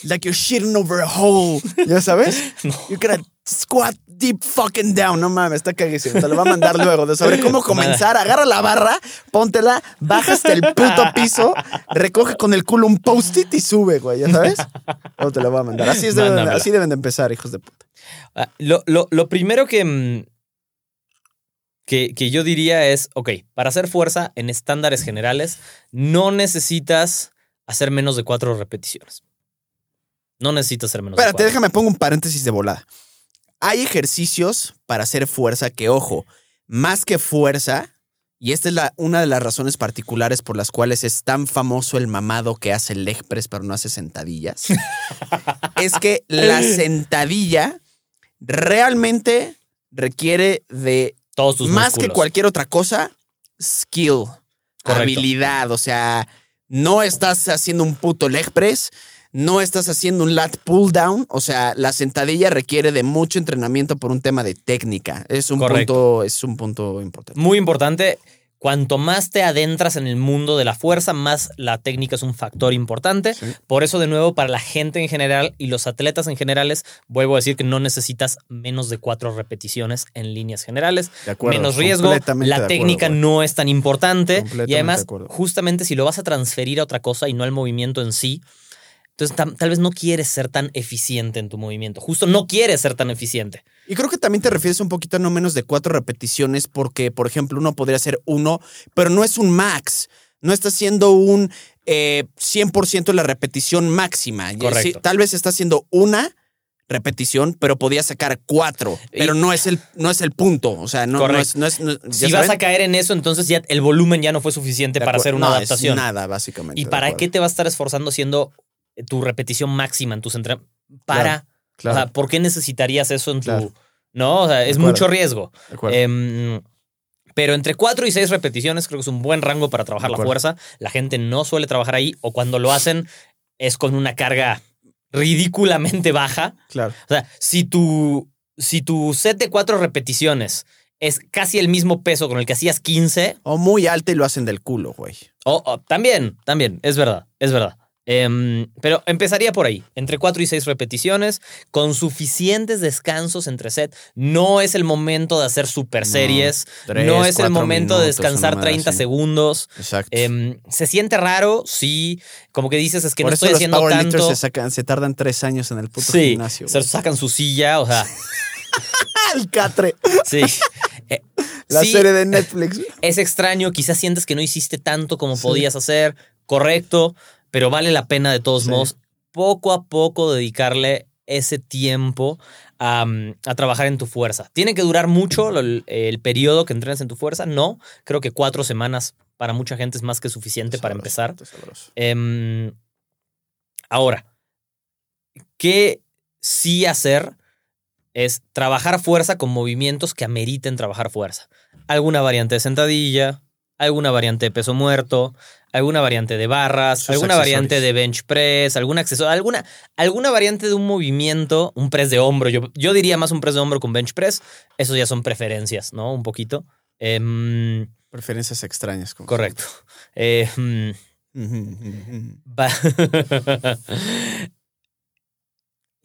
Like you're shitting over a hole. ¿Ya sabes? You're gonna squat deep fucking down. No mames, está caguísimo. Te lo va a mandar luego. De sobre cómo comenzar. Agarra la barra, póntela, baja hasta el puto piso, recoge con el culo un post-it y sube, güey. ¿Ya sabes? Luego te lo va a mandar. Así, es deben- así deben de empezar, hijos de puta.
Ah, Lo, lo- lo primero que, mm, que, que yo diría es, ok, para hacer fuerza en estándares generales, no necesitas hacer menos de cuatro repeticiones. No necesitas hacer menos de
Espérate,
cuatro.
déjame pongo un paréntesis de volada. Hay ejercicios para hacer fuerza que, ojo, más que fuerza, y esta es la, una de las razones particulares por las cuales es tan famoso el mamado que hace leg press pero no hace sentadillas, es que la sentadilla realmente requiere de
Todos tus
más que cualquier otra cosa, skill,
Correcto.
habilidad. O sea, no estás haciendo un puto leg press, no estás haciendo un lat pull down. O sea, la sentadilla requiere de mucho entrenamiento por un tema de técnica. Es un
Correcto.
punto, es un punto importante.
Muy importante. Cuanto más te adentras en el mundo de la fuerza, más la técnica es un factor importante.
Sí.
Por eso, de nuevo, para la gente en general y los atletas en generales, vuelvo a decir que no necesitas menos de cuatro repeticiones en líneas generales.
De acuerdo,
menos riesgo, la técnica no es tan importante. Y además, justamente si lo vas a transferir a otra cosa y no al movimiento en sí, entonces tal vez no quieres ser tan eficiente en tu movimiento. Justo no quieres ser tan eficiente.
Y creo que también te refieres un poquito a no menos de cuatro repeticiones porque, por ejemplo, uno podría hacer uno, pero no es un max. No está haciendo un eh, 100% la repetición máxima.
Correcto.
sí, tal vez está haciendo una repetición, pero podía sacar cuatro. Pero no es el, no es el punto. O sea, no, no es... No es no- ¿ya
Si vas a caer en eso, entonces ya el volumen ya no fue suficiente para hacer una
No, es
adaptación.
nada, básicamente.
¿Y para qué te vas a estar esforzando haciendo tu repetición máxima en tus entrenamientos? Para.
Claro,
O sea, ¿por qué necesitarías eso en tu.
Claro.
No, o sea, es mucho riesgo.
de acuerdo.
Em, pero entre 4 y 6 repeticiones creo que es un buen rango para trabajar la fuerza. La gente no suele trabajar ahí o cuando lo hacen es con una carga ridículamente baja.
claro.
O sea, si tu si tu set de cuatro repeticiones es casi el mismo peso con el que hacías 15,
O muy alta y lo hacen del culo, güey.
o- o- también, también, es verdad, es verdad. Em, pero empezaría por ahí, entre 4 y 6 repeticiones, con suficientes descansos entre set. No es el momento de hacer super
No,
series,
tres,
no es el momento de
minutos,
descansar
una madre
30
así.
segundos.
Exacto.
Em, se siente raro, sí, como que dices, es que
Por
no
eso
estoy haciendo tanto.
se, sacan, se tardan tres años en el puto
Sí,
gimnasio.
se sacan su silla, o sea,
el catre.
sí. Eh,
La
sí,
serie de Netflix.
es extraño, quizás sientes que no hiciste tanto como podías hacer, correcto, pero vale la pena de todos
Sí.
modos poco a poco dedicarle ese tiempo a, a trabajar en tu fuerza. ¿Tiene que durar mucho el, el periodo que entrenes en tu fuerza? No, creo que cuatro semanas para mucha gente es más que suficiente para empezar. Em, ahora, ¿qué sí hacer? Es trabajar fuerza con movimientos que ameriten trabajar fuerza. Alguna variante de sentadilla, alguna variante de peso muerto, alguna variante de barras,
Sus
alguna variante de bench press, algún accesorio, alguna, alguna variante de un movimiento, un press de hombro. Yo, yo diría más un press de hombro con bench press. Esos ya son preferencias, ¿no? Un poquito. Em,
Preferencias extrañas. como
correcto. Eh, mm,
siempre. Ujú, ujú, ujú.
Va-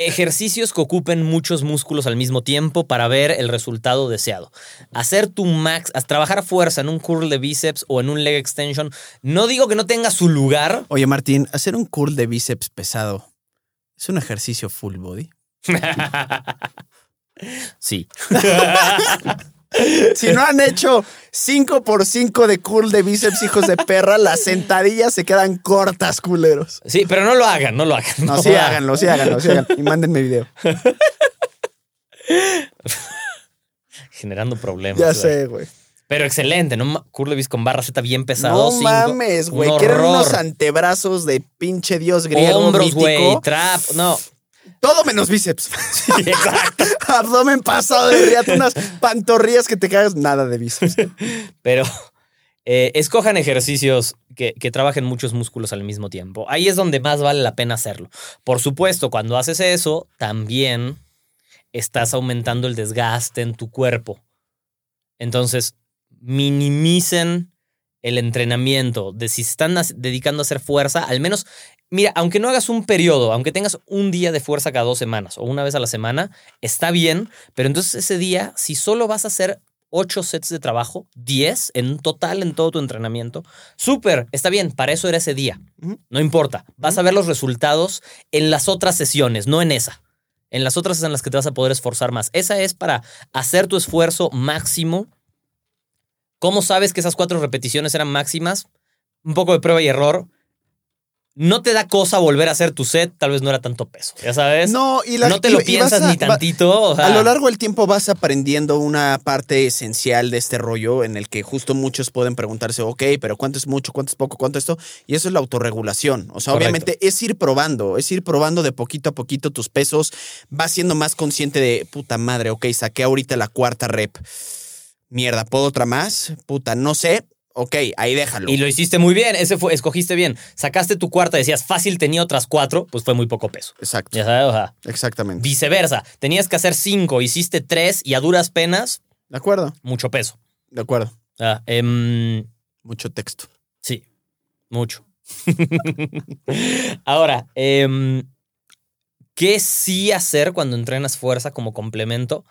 Ejercicios que ocupen muchos músculos al mismo tiempo para ver el resultado deseado. Hacer tu max, a- trabajar fuerza en un curl de bíceps o en un leg extension. No digo que no tenga su lugar.
Oye, Martín, hacer un curl de bíceps pesado es un ejercicio full body.
Sí.
Si no han hecho 5 por 5 de curl de bíceps, hijos de perra, las sentadillas se quedan cortas, culeros.
Sí, pero no lo hagan, no lo hagan.
No,
No,
sí háganlo, sí háganlo, sí háganlo. Y mándenme video.
Generando problemas.
Ya sé, güey.
Pero excelente, ¿no? Ma- Curl de bíceps con barra Z bien pesado.
No
cinco.
mames,
Un
güey. Quieren unos antebrazos de pinche dios griego
Hombros, güey, trap. No.
Todo menos bíceps.
Exacto.
Abdomen pasado de riata, unas pantorrillas que te cagas. Nada de bíceps.
Pero eh, escojan ejercicios que, que trabajen muchos músculos al mismo tiempo. Ahí es donde más vale la pena hacerlo. Por supuesto, cuando haces eso, también estás aumentando el desgaste en tu cuerpo. Entonces, minimicen el entrenamiento de si están dedicando a hacer fuerza, al menos, mira, aunque no hagas un periodo, aunque tengas un día de fuerza cada dos semanas o una vez a la semana, está bien, pero entonces ese día, si solo vas a hacer 8 sets de trabajo, 10 en total en todo tu entrenamiento, súper, está bien, para eso era ese día, no importa, vas a ver los resultados en las otras sesiones, no en esa. En las otras es en las que te vas a poder esforzar más. Esa es para hacer tu esfuerzo máximo. ¿Cómo sabes que esas cuatro repeticiones eran máximas? Un poco de prueba y error. No te da cosa volver a hacer tu set, tal vez no era tanto peso, ya sabes.
No, y la
no te lo
y
piensas
a-
ni
va-
tantito. o sea,
A lo largo del tiempo vas aprendiendo una parte esencial de este rollo en el que justo muchos pueden preguntarse, ok, pero ¿cuánto es mucho? ¿Cuánto es poco? ¿Cuánto esto? Y eso es la autorregulación. O sea,
Correcto.
obviamente es ir probando, es ir probando de poquito a poquito tus pesos, vas siendo más consciente de, puta madre, ok, saqué ahorita la cuarta rep. Mierda, ¿puedo otra más? Puta, no sé. Ok, ahí déjalo.
Y lo hiciste muy bien, ese fue, escogiste bien. Sacaste tu cuarta, decías fácil, tenía otras cuatro, pues fue muy poco peso.
Exacto,
Ya sabes, o sea,
exactamente.
viceversa. Tenías que hacer cinco, hiciste tres y a duras penas,
De acuerdo,
mucho peso.
de acuerdo.
Ah, em,
Mucho texto.
sí, mucho. Ahora, em, ¿qué sí hacer cuando entrenas fuerza como complemento?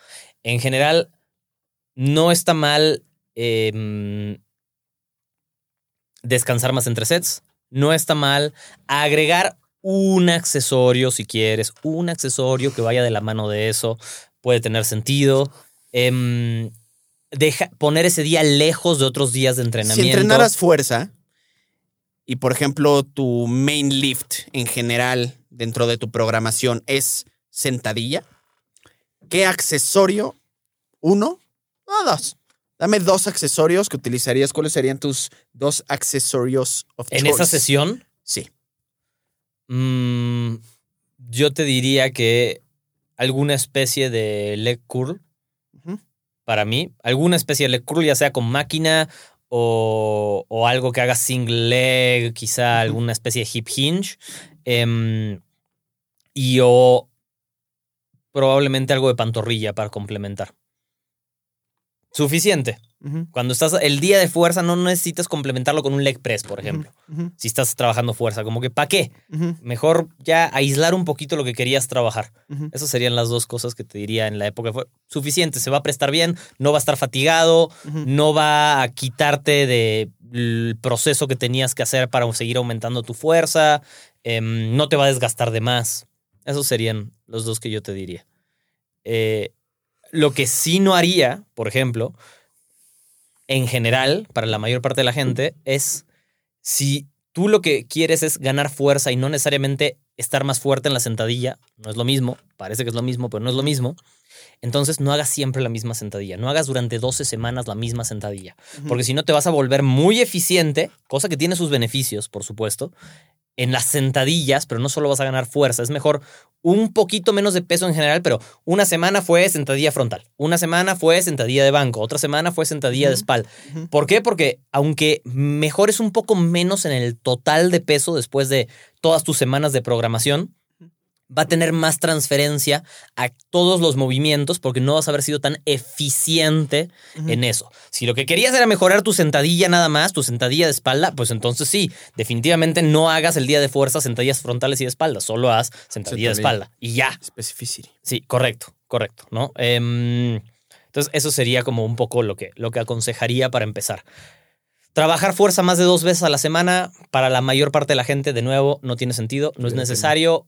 En general, no está mal em, descansar más entre sets. No está mal agregar un accesorio si quieres, un accesorio que vaya de la mano de eso. Puede tener sentido. Em, deja, poner ese día lejos de otros días de entrenamiento.
Si entrenaras fuerza y, por ejemplo, tu main lift en general dentro de tu programación es sentadilla, ¿qué accesorio? ¿Uno o dos? Dame dos accesorios que utilizarías. ¿Cuáles serían tus dos accesorios of
en
choice?
esa sesión,
Sí.
mm, yo te diría que alguna especie de leg curl para mí. Alguna especie de leg curl, ya sea con máquina o, o algo que haga single leg, quizá alguna especie de hip hinge. Em, y o probablemente algo de pantorrilla para complementar. Suficiente. Cuando estás el día de fuerza no necesitas complementarlo con un leg press, por ejemplo. Si estás trabajando fuerza, como que ¿para qué? Mejor ya aislar un poquito lo que querías trabajar. Esas serían las dos cosas que te diría en la época. Fue suficiente, se va a prestar bien, no va a estar fatigado, no va a quitarte del proceso que tenías que hacer para seguir aumentando tu fuerza, em, no te va a desgastar de más. Esos serían los dos que yo te diría. Eh, lo que sí no haría, por ejemplo, en general, para la mayor parte de la gente, es si tú lo que quieres es ganar fuerza y no necesariamente estar más fuerte en la sentadilla, no es lo mismo, parece que es lo mismo, pero no es lo mismo, entonces no hagas siempre la misma sentadilla, no hagas durante 12 semanas la misma sentadilla, porque si no te vas a volver muy eficiente, cosa que tiene sus beneficios, por supuesto, en las sentadillas, pero no solo vas a ganar fuerza, es mejor un poquito menos de peso en general, pero una semana fue sentadilla frontal, una semana fue sentadilla de banco, otra semana fue sentadilla de espalda. ¿Por qué? Porque aunque mejores un poco menos en el total de peso después de todas tus semanas de programación, va a tener más transferencia a todos los movimientos porque no vas a haber sido tan eficiente en eso. Si lo que querías era mejorar tu sentadilla nada más, tu sentadilla de espalda, pues entonces sí, definitivamente no hagas el día de fuerza sentadillas frontales y de espalda, solo haz sentadilla de espalda y ya.
Specificity.
Sí, correcto, correcto, ¿no? Em, entonces, eso sería como un poco lo que, lo que aconsejaría para empezar. Trabajar fuerza más de dos veces a la semana, para la mayor parte de la gente, de nuevo, no tiene sentido, no es necesario,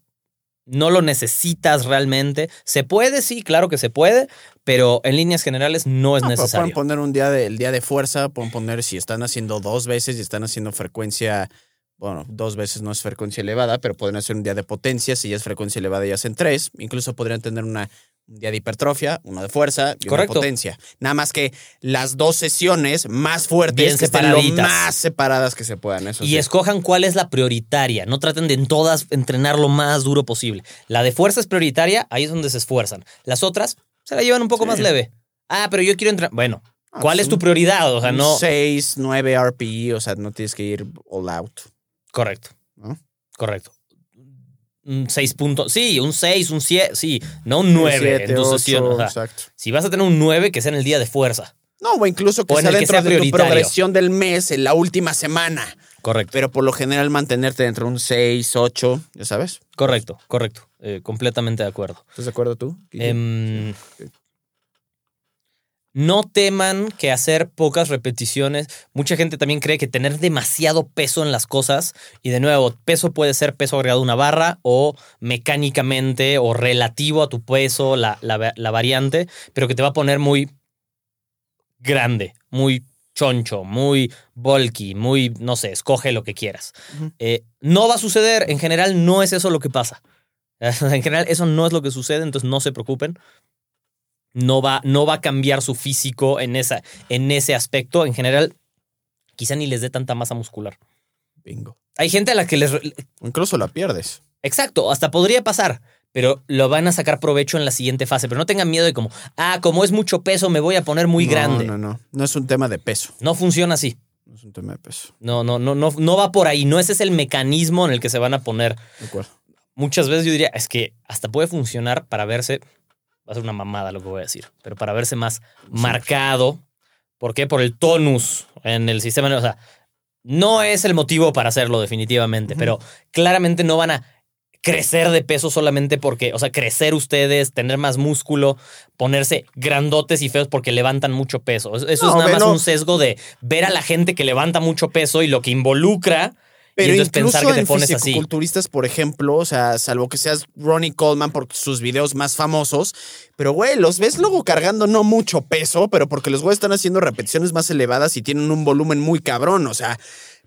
no lo necesitas realmente. Se puede, sí, claro que se puede, pero en líneas generales no es
No, pero
necesario.
Pueden poner un día de, el día de fuerza, pueden poner si están haciendo dos veces y están haciendo frecuencia, bueno, dos veces no es frecuencia elevada, pero pueden hacer un día de potencia, si ya es frecuencia elevada y hacen tres, incluso podrían tener una, un día de hipertrofia, uno de fuerza y
Correcto.
una potencia. Nada más que las dos sesiones más fuertes
Bien
que estén lo
separaditas.
más separadas que se puedan. Eso
Y
sí.
escojan cuál es la prioritaria. No traten de en todas entrenar lo más duro posible. La de fuerza es prioritaria, ahí es donde se esfuerzan. Las otras se la llevan un poco
Sí.
más leve. Ah, pero yo quiero entrar. Bueno,
Ah,
¿cuál
pues
es tu prioridad? O sea, no.
6, 9 RPI, o sea, no tienes que ir all out.
Correcto.
¿no?
Correcto. Un 6 puntos. Sí, un 6, un 7. Sí, no un 9
Siete,
en tu
ocho,
sesión. O sea,
exacto.
si vas a tener un 9, que sea en el día de fuerza.
No, o incluso que
O
sea
el que
dentro
sea
de tu progresión del mes, en la última semana.
Correcto.
Pero por lo general mantenerte dentro de un 6, 8, ya sabes.
Correcto, correcto. Eh, completamente de acuerdo.
¿Estás de acuerdo tú?
Em,
Sí.
No teman que hacer pocas repeticiones. Mucha gente también cree que tener demasiado peso en las cosas, y de nuevo, peso puede ser peso agregado a una barra o mecánicamente o relativo a tu peso, la, la- la variante, pero que te va a poner muy grande, muy choncho, muy bulky, muy, no sé, escoge lo que quieras. Eh, no va a suceder, en general no es eso lo que pasa. En general eso no es lo que sucede, entonces no se preocupen no va, no va a cambiar su físico en, esa, en ese aspecto. En general, quizá ni les dé tanta masa muscular.
Bingo.
Hay gente a la que les...
Incluso la pierdes.
Exacto, hasta podría pasar, pero lo van a sacar provecho en la siguiente fase. Pero no tengan miedo de como, ah, como es mucho peso, me voy a poner muy
No,
grande.
No, no. No es un tema de peso.
No funciona así.
No es un tema de peso.
No, no, no, no, no va por ahí. No ese es el mecanismo en el que se van a poner.
De acuerdo.
Muchas veces yo diría, es que hasta puede funcionar para verse, va a ser una mamada lo que voy a decir, pero para verse más marcado. ¿Por qué? Por el tonus en el sistema. O sea, no es el motivo para hacerlo definitivamente, pero claramente no van a crecer de peso solamente porque, o sea, crecer ustedes, tener más músculo, ponerse grandotes y feos porque levantan mucho peso. Eso eso
No,
es nada
ve,
más
no.
un sesgo de ver a la gente que levanta mucho peso y lo que involucra
Pero
y entonces
incluso
pensar que te pones así.
fisicoculturistas, por ejemplo, o sea, salvo que seas Ronnie Coleman por sus videos más famosos, pero güey, los ves luego cargando no mucho peso, pero porque los güeyes están haciendo repeticiones más elevadas y tienen un volumen muy cabrón, o sea,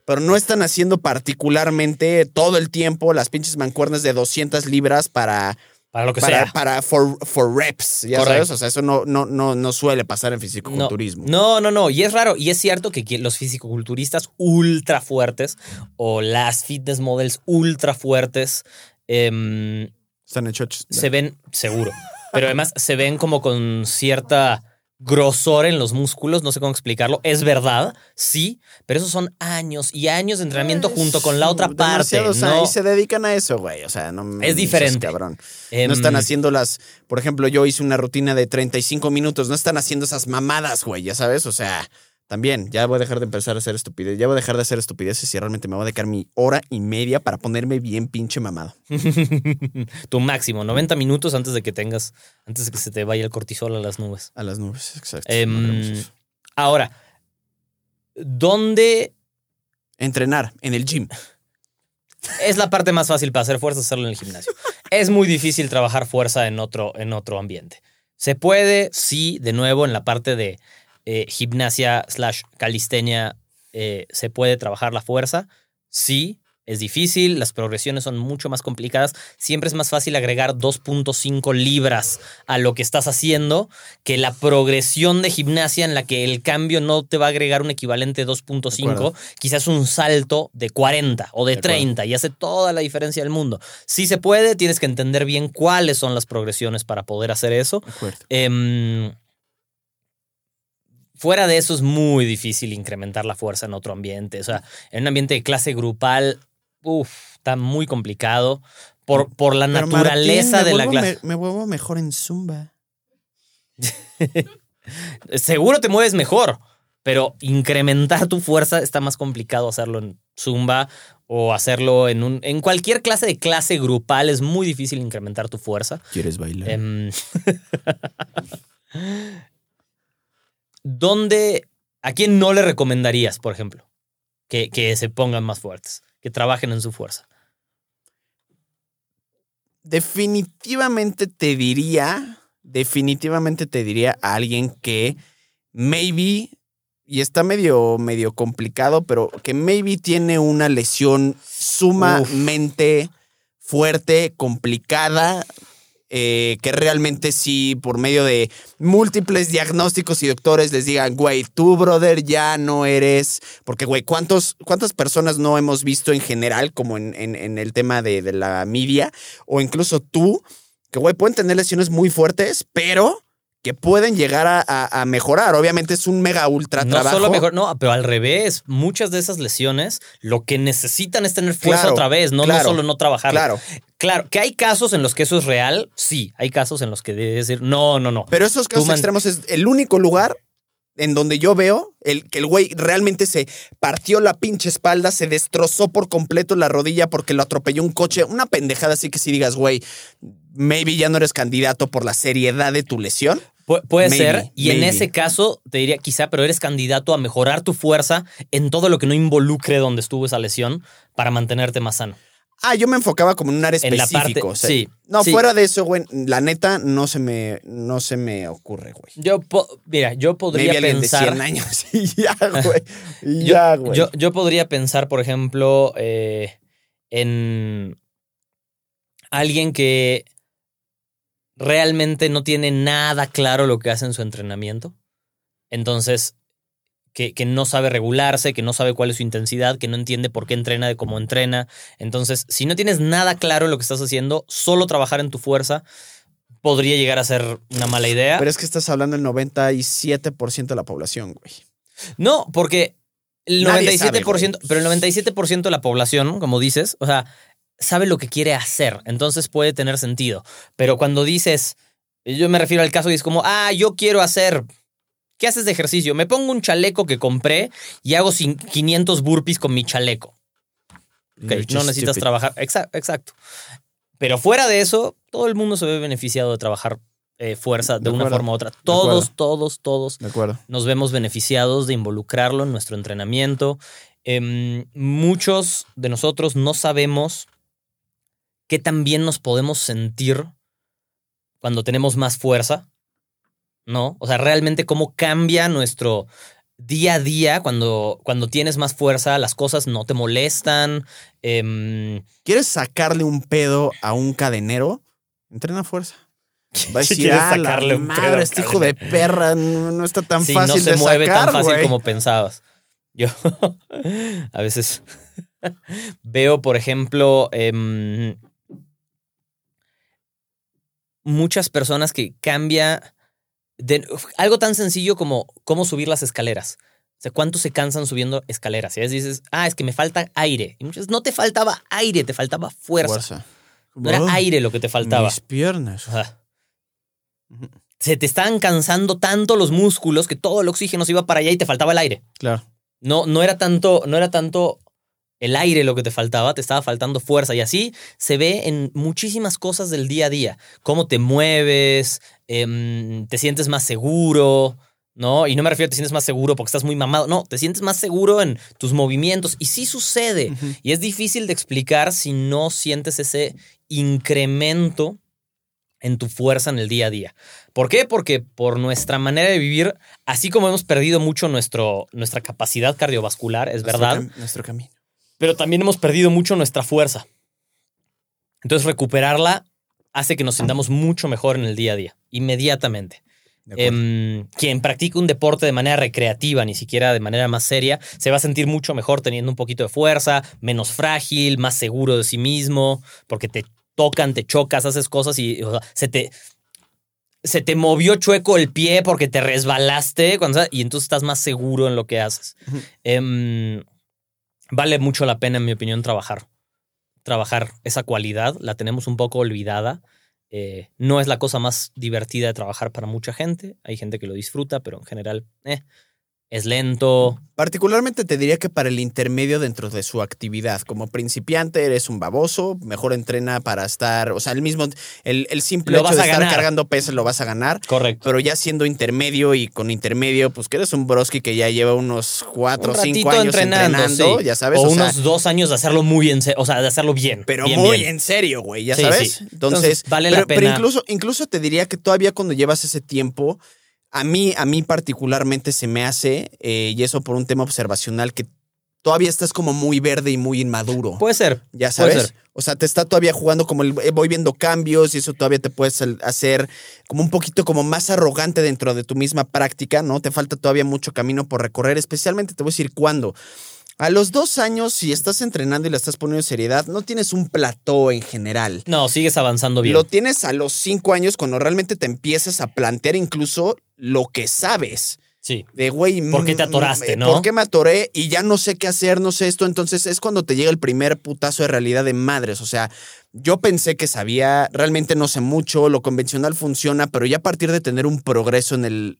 pero no están haciendo particularmente todo el tiempo las pinches mancuernas de 200 libras para
Para lo que
para,
sea.
para for, for reps, ya
Correcto.
sabes, o sea, eso no, no, no, no suele pasar en fisicoculturismo.
no, no, no. Y es raro. Y es cierto que los fisicoculturistas ultra fuertes o las fitness models ultra fuertes em,
Están hechos.
se ven, seguro, pero además se ven como con cierta grosor en los músculos, no sé cómo explicarlo. Es verdad, sí, pero esos son años y años de entrenamiento junto con la otra parte. ¿no?
se dedican a eso, güey. O sea, no
Es diferente.
cabrón.
Em,
No están haciendo las. Por ejemplo, yo hice una rutina de 35 minutos. No están haciendo esas mamadas, güey. Ya sabes. O sea, también ya voy a dejar de empezar a hacer estupidez. Ya voy a dejar de hacer estupideces y realmente me voy a dedicar mi hora y media para ponerme bien pinche mamado.
tu máximo, 90 minutos antes de que tengas, antes de que se te vaya el cortisol a las nubes.
A las nubes, exacto.
Em, ahora, ¿dónde
Entrenar en el gym.
es la parte más fácil para hacer fuerza hacerlo en el gimnasio? es muy difícil trabajar fuerza en otro, en otro ambiente. Se puede, sí, de nuevo, en la parte de eh, gimnasia slash calistenia, eh, se puede trabajar la fuerza. Sí, es difícil, las progresiones son mucho más complicadas. Siempre es más fácil agregar 2.5 libras a lo que estás haciendo que la progresión de gimnasia en la que el cambio no te va a agregar un equivalente de
De
2.5,
acuerdo.
quizás un salto de 40 o de,
De acuerdo.
30 y hace toda la diferencia del mundo. Si se puede, tienes que entender bien cuáles son las progresiones para poder hacer eso.
De acuerdo.
Em, fuera de eso es muy difícil incrementar la fuerza en otro ambiente. O sea, en un ambiente de clase grupal, uff, está muy complicado por, por la
Pero,
naturaleza
Martín,
de la clase.
me- me vuelvo mejor en Zumba.
Seguro te mueves mejor, pero incrementar tu fuerza está más complicado hacerlo en Zumba o hacerlo en, un, en cualquier clase de clase grupal. Es muy difícil incrementar tu fuerza.
¿Quieres bailar?
Em, ¿Dónde, a quién no le recomendarías, por ejemplo, que, que se pongan más fuertes, que trabajen en su fuerza?
definitivamente te diría, definitivamente te diría a alguien que maybe, y está medio, medio complicado, pero que maybe tiene una lesión sumamente fuerte, complicada, eh, que realmente sí, por medio de múltiples diagnósticos y doctores les digan, güey, tú, brother, ya no eres. Porque, güey, ¿cuántos, ¿cuántas personas no hemos visto en general, como en, en- el tema de, de la media, o incluso tú, que, güey, pueden tener lesiones muy fuertes, pero que pueden llegar a, a- a mejorar? Obviamente es un mega ultra
No
trabajo.
solo mejor, no, pero al revés, muchas de esas lesiones lo que necesitan es tener fuerza
Claro,
otra vez, no, solo no trabajar.
Claro,
Claro, que hay casos en los que eso es real, sí, hay casos en los que debe decir, no, no, no.
pero esos casos extremos es el único lugar en donde yo veo el, que el güey realmente se partió la pinche espalda, se destrozó por completo la rodilla porque lo atropelló un coche, una pendejada así que si digas, güey, maybe ya no eres candidato por la seriedad de tu lesión.
Pu- puede
Maybe,
ser, y en ese caso te diría quizá, pero eres candidato a mejorar tu fuerza en todo lo que no involucre donde estuvo esa lesión para mantenerte más sano.
Ah, yo me enfocaba como en un área específico.
parte-
o sea,
sí,
No,
sí.
fuera de eso, güey, la neta no se me, no se me ocurre, güey.
Yo, mira, yo podría
Maybe
pensar...
de 100 años y ya, güey. Y
Yo,
ya, güey.
yo, yo podría pensar, por ejemplo, eh, en alguien que realmente no tiene nada claro lo que hace en su entrenamiento. Entonces, que, que no sabe regularse, que no sabe cuál es su intensidad, que no entiende por qué entrena de cómo entrena. Entonces, si no tienes nada claro en lo que estás haciendo, solo trabajar en tu fuerza podría llegar a ser una mala idea.
Pero es que estás hablando del 97% de la población, güey.
No, porque el
Nadie
97%,
sabe,
pero el 97% de la población, como dices, o sea, sabe lo que quiere hacer, entonces puede tener sentido. Pero cuando dices, yo me refiero al caso y es como, ah, yo quiero hacer, ¿qué haces de ejercicio? Me pongo un chaleco que compré y hago cin- 500 burpees con mi chaleco. No necesitas
stupid.
trabajar, Exa- exacto. Pero fuera de eso, todo el mundo se ve beneficiado de trabajar eh, fuerza de,
De
una
acuerdo,
forma u otra. Todos, todos, todos
De acuerdo.
nos vemos beneficiados de involucrarlo en nuestro entrenamiento. Em, muchos de nosotros no sabemos qué tan bien nos podemos sentir cuando tenemos más fuerza, ¿no? O sea, realmente cómo cambia nuestro día a día cuando, cuando tienes más fuerza, las cosas no te molestan. em,
¿Quieres sacarle un pedo a un cadenero? Entrena fuerza. Va a decir,
quieres
ah, la
sacarle un pedo
madre,
a
este hijo de perra no, no está tan
sí,
fácil
no se
de
mueve
sacar,
tan fácil como pensabas. Yo a veces veo, por ejemplo, em, muchas personas que cambia de- algo tan sencillo como cómo subir las escaleras. O sea, ¿cuántos se cansan subiendo escaleras? Y a veces dices, ah, es que me falta aire. Y muchas veces no te faltaba aire, te faltaba fuerza. No era aire lo que te faltaba.
Mis piernas.
Ajá. Se te estaban cansando tanto los músculos que todo el oxígeno se iba para allá y te faltaba el aire.
Claro.
No, no era tanto, no era tanto el aire lo que te faltaba, te estaba faltando fuerza. Y así se ve en muchísimas cosas del día a día. Cómo te mueves, em, te sientes más seguro, ¿no? Y no me refiero a te sientes más seguro porque estás muy mamado. No, te sientes más seguro en tus movimientos. Y sí sucede. Y es difícil de explicar si no sientes ese incremento en tu fuerza en el día a día. ¿Por qué? Porque por nuestra manera de vivir, así como hemos perdido mucho nuestro, nuestra capacidad cardiovascular, es
Nuestro
verdad,
cam- nuestro camino.
Pero también hemos perdido mucho nuestra fuerza. Entonces recuperarla hace que nos sintamos mucho mejor en el día a día, inmediatamente. Em, quien practica un deporte de manera recreativa, ni siquiera de manera más seria, se va a sentir mucho mejor teniendo un poquito de fuerza, menos frágil, más seguro de sí mismo, porque te tocan, te chocas, haces cosas y o sea, se te se te movió chueco el pie porque te resbalaste cuando, y entonces estás más seguro en lo que haces. Vale mucho la pena, en mi opinión, trabajar. Trabajar esa cualidad, la tenemos un poco olvidada. Eh, no es la cosa más divertida de trabajar para mucha gente. Hay gente que lo disfruta, pero en general eh, es lento.
Particularmente te diría que para el intermedio dentro de su actividad. Como principiante eres un baboso, mejor entrena para estar, o sea, el mismo, el, el simple
Lo
hecho
vas
de
a
estar
ganar.
cargando pesos lo vas a ganar.
Correcto.
Pero ya siendo intermedio y con intermedio, pues que eres un broski que ya lleva unos cuatro o
Un
cinco años entrenando,
sí.
ya sabes.
O,
o sea,
unos dos años de hacerlo muy en serio, o sea, de hacerlo bien.
pero
bien,
muy
bien.
en serio, güey, ya
Sí,
sabes.
sí.
Entonces,
Entonces, vale
pero,
la
pero
pena.
incluso, incluso te diría que todavía cuando llevas ese tiempo, a mí, a mí particularmente se me hace, eh, y eso por un tema observacional, que todavía estás como muy verde y muy inmaduro.
Puede ser.
ya
puede
sabes.
ser.
O sea, te está todavía jugando como el, eh, voy viendo cambios y eso todavía te puedes hacer como un poquito como más arrogante dentro de tu misma práctica, ¿no? Te falta todavía mucho camino por recorrer, especialmente te voy a decir cuándo. A los dos años, si estás entrenando y le estás poniendo seriedad, no tienes un plató en general.
No, sigues avanzando bien.
Lo tienes a los cinco años cuando realmente te empiezas a plantear incluso lo que sabes.
Sí.
De güey.
¿Por qué te
mm,
atoraste,
eh,
no?
¿Por qué me atoré y ya no sé qué hacer, no sé esto? Entonces es cuando te llega el primer putazo de realidad de madres. O sea, yo pensé que sabía, realmente no sé mucho, lo convencional funciona, pero ya a partir de tener un progreso en el.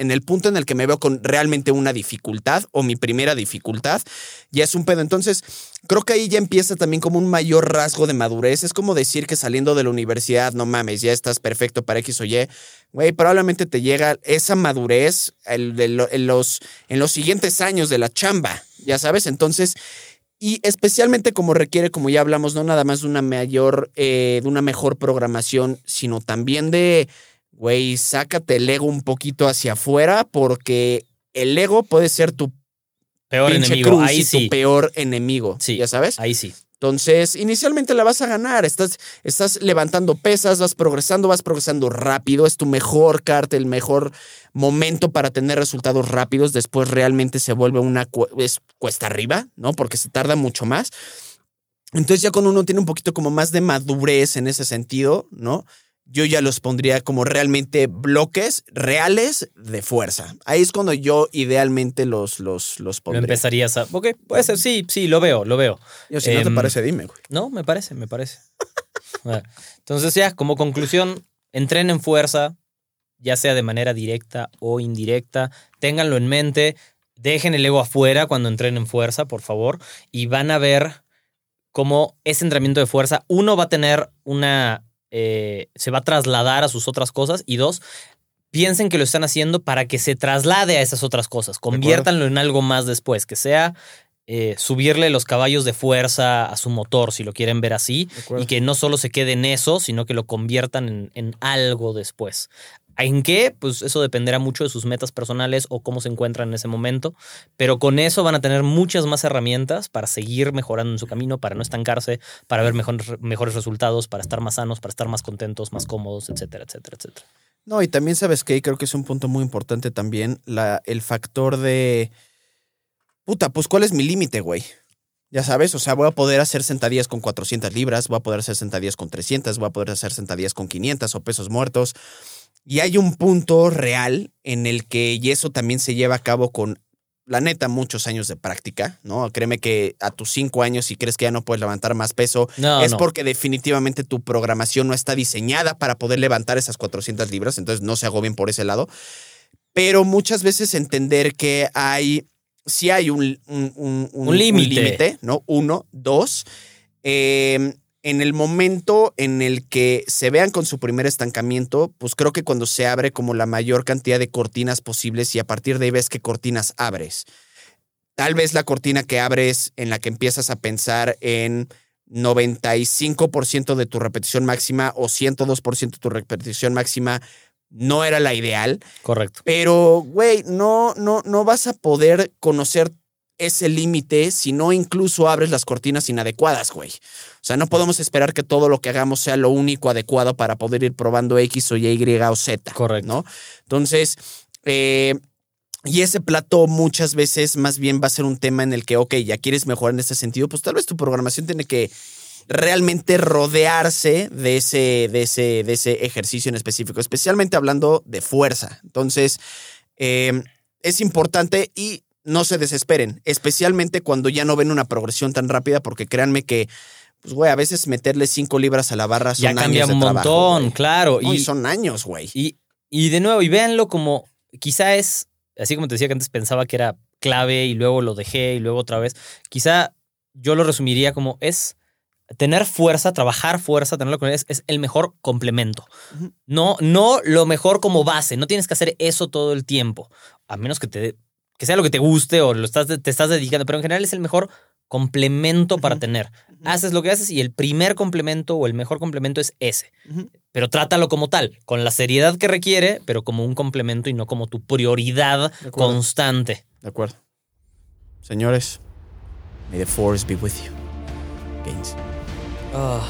En el punto en el que me veo con realmente una dificultad o mi primera dificultad, ya es un pedo. Entonces, creo que ahí ya empieza también como un mayor rasgo de madurez. Es como decir que saliendo de la universidad, no mames, ya estás perfecto para X o Y. Güey, probablemente te llega esa madurez el en, los, en los siguientes años de la chamba, ya sabes. Entonces, y especialmente como requiere, como ya hablamos, no nada más de una mayor, eh, de una mejor programación, sino también de, güey, sácate el ego un poquito hacia afuera, porque el ego puede ser tu
Peor enemigo.
cruz
Ahí
y
sí.
tu peor enemigo,
Sí.
ya sabes.
Ahí sí.
Entonces, inicialmente la vas a ganar. Estás, estás levantando pesas, vas progresando, vas progresando rápido. Es tu mejor carta, el mejor momento para tener resultados rápidos. Después realmente se vuelve una cu- es cuesta arriba, ¿no? Porque se tarda mucho más. Entonces, ya cuando uno tiene un poquito como más de madurez en ese sentido, ¿no? Yo ya los pondría como realmente bloques reales de fuerza. Ahí es cuando yo idealmente los, los, los
Lo
pondría.
empezarías a. Ok, puede ser, sí, sí, lo veo, lo veo.
Yo, si no te
Em,
parece, dime, güey.
No, me parece, me parece. Entonces, ya, como conclusión, entrenen fuerza, ya sea de manera directa o indirecta. Ténganlo en mente. Dejen el ego afuera cuando entrenen fuerza, por favor. Y van a ver cómo ese entrenamiento de fuerza, uno, va a tener una. Eh, se va a trasladar a sus otras cosas. Y dos, piensen que lo están haciendo para que se traslade a esas otras cosas. Conviértanlo en algo más después, que sea eh, subirle los caballos de fuerza a su motor, si lo quieren ver así, y que no solo se quede en eso, sino que lo conviertan en, en algo después. ¿En qué? Pues eso dependerá mucho de sus metas personales o cómo se encuentran en ese momento, pero con eso van a tener muchas más herramientas para seguir mejorando en su camino, para no estancarse, para ver mejor- mejores resultados, para estar más sanos, para estar más contentos, más cómodos, etcétera, etcétera, etcétera.
No, y también sabes que creo que es un punto muy importante también el factor de. Puta, pues ¿cuál es mi límite, güey? Ya sabes, o sea, voy a poder hacer sentadillas con 400 libras, voy a poder hacer sentadillas con 300, voy a poder hacer sentadillas con 500 o pesos muertos. Y hay un punto real en el que, y eso también se lleva a cabo con, la neta, muchos años de práctica, ¿no? Créeme que a tus cinco años, si crees que ya no puedes levantar más peso,
No,
es
no.
porque definitivamente tu programación no está diseñada para poder levantar esas 400 libras, entonces no se agobien por ese lado. Pero muchas veces entender que hay, sí hay un, un, un-
Un límite.
¿no? Uno, dos. eh, en el momento en el que se vean con su primer estancamiento, pues creo que cuando se abre como la mayor cantidad de cortinas posibles y a partir de ahí ves qué cortinas abres. Tal vez la cortina que abres en la que empiezas a pensar en 95% de tu repetición máxima o 102% de tu repetición máxima no era la ideal,
Correcto.
pero güey, no no no vas a poder conocer ese límite si no incluso abres las cortinas inadecuadas, güey. O sea, no podemos esperar que todo lo que hagamos sea lo único adecuado para poder ir probando X o Y, Y o Z.
Correcto.
¿no? Entonces, eh, y ese plato muchas veces más bien va a ser un tema en el que, ok, ya quieres mejorar en ese sentido, pues tal vez tu programación tiene que realmente rodearse de ese, de ese, de ese ejercicio en específico, especialmente hablando de fuerza. Entonces, eh, es importante y no se desesperen, especialmente cuando ya no ven una progresión tan rápida, porque créanme que, pues, güey, a veces meterle cinco libras a la barra son
Ya cambia
años de
un montón, claro.
No, y
y,
son años, güey.
y, y de nuevo, y véanlo como quizá es, así como te decía que antes pensaba que era clave y luego lo dejé y luego otra vez, quizá yo lo resumiría como es tener fuerza, trabajar fuerza, tenerlo con es, es el mejor complemento. No, no lo mejor como base, no tienes que hacer eso todo el tiempo, a menos que te que sea lo que te guste o lo estás, te estás dedicando, pero en general es el mejor complemento para tener. Haces lo que haces y el primer complemento o el mejor complemento es ese. Pero trátalo como tal, con la seriedad que requiere, pero como un complemento y no como tu prioridad
De
constante.
De acuerdo. Señores, may the force be with you. Gains.
Ah.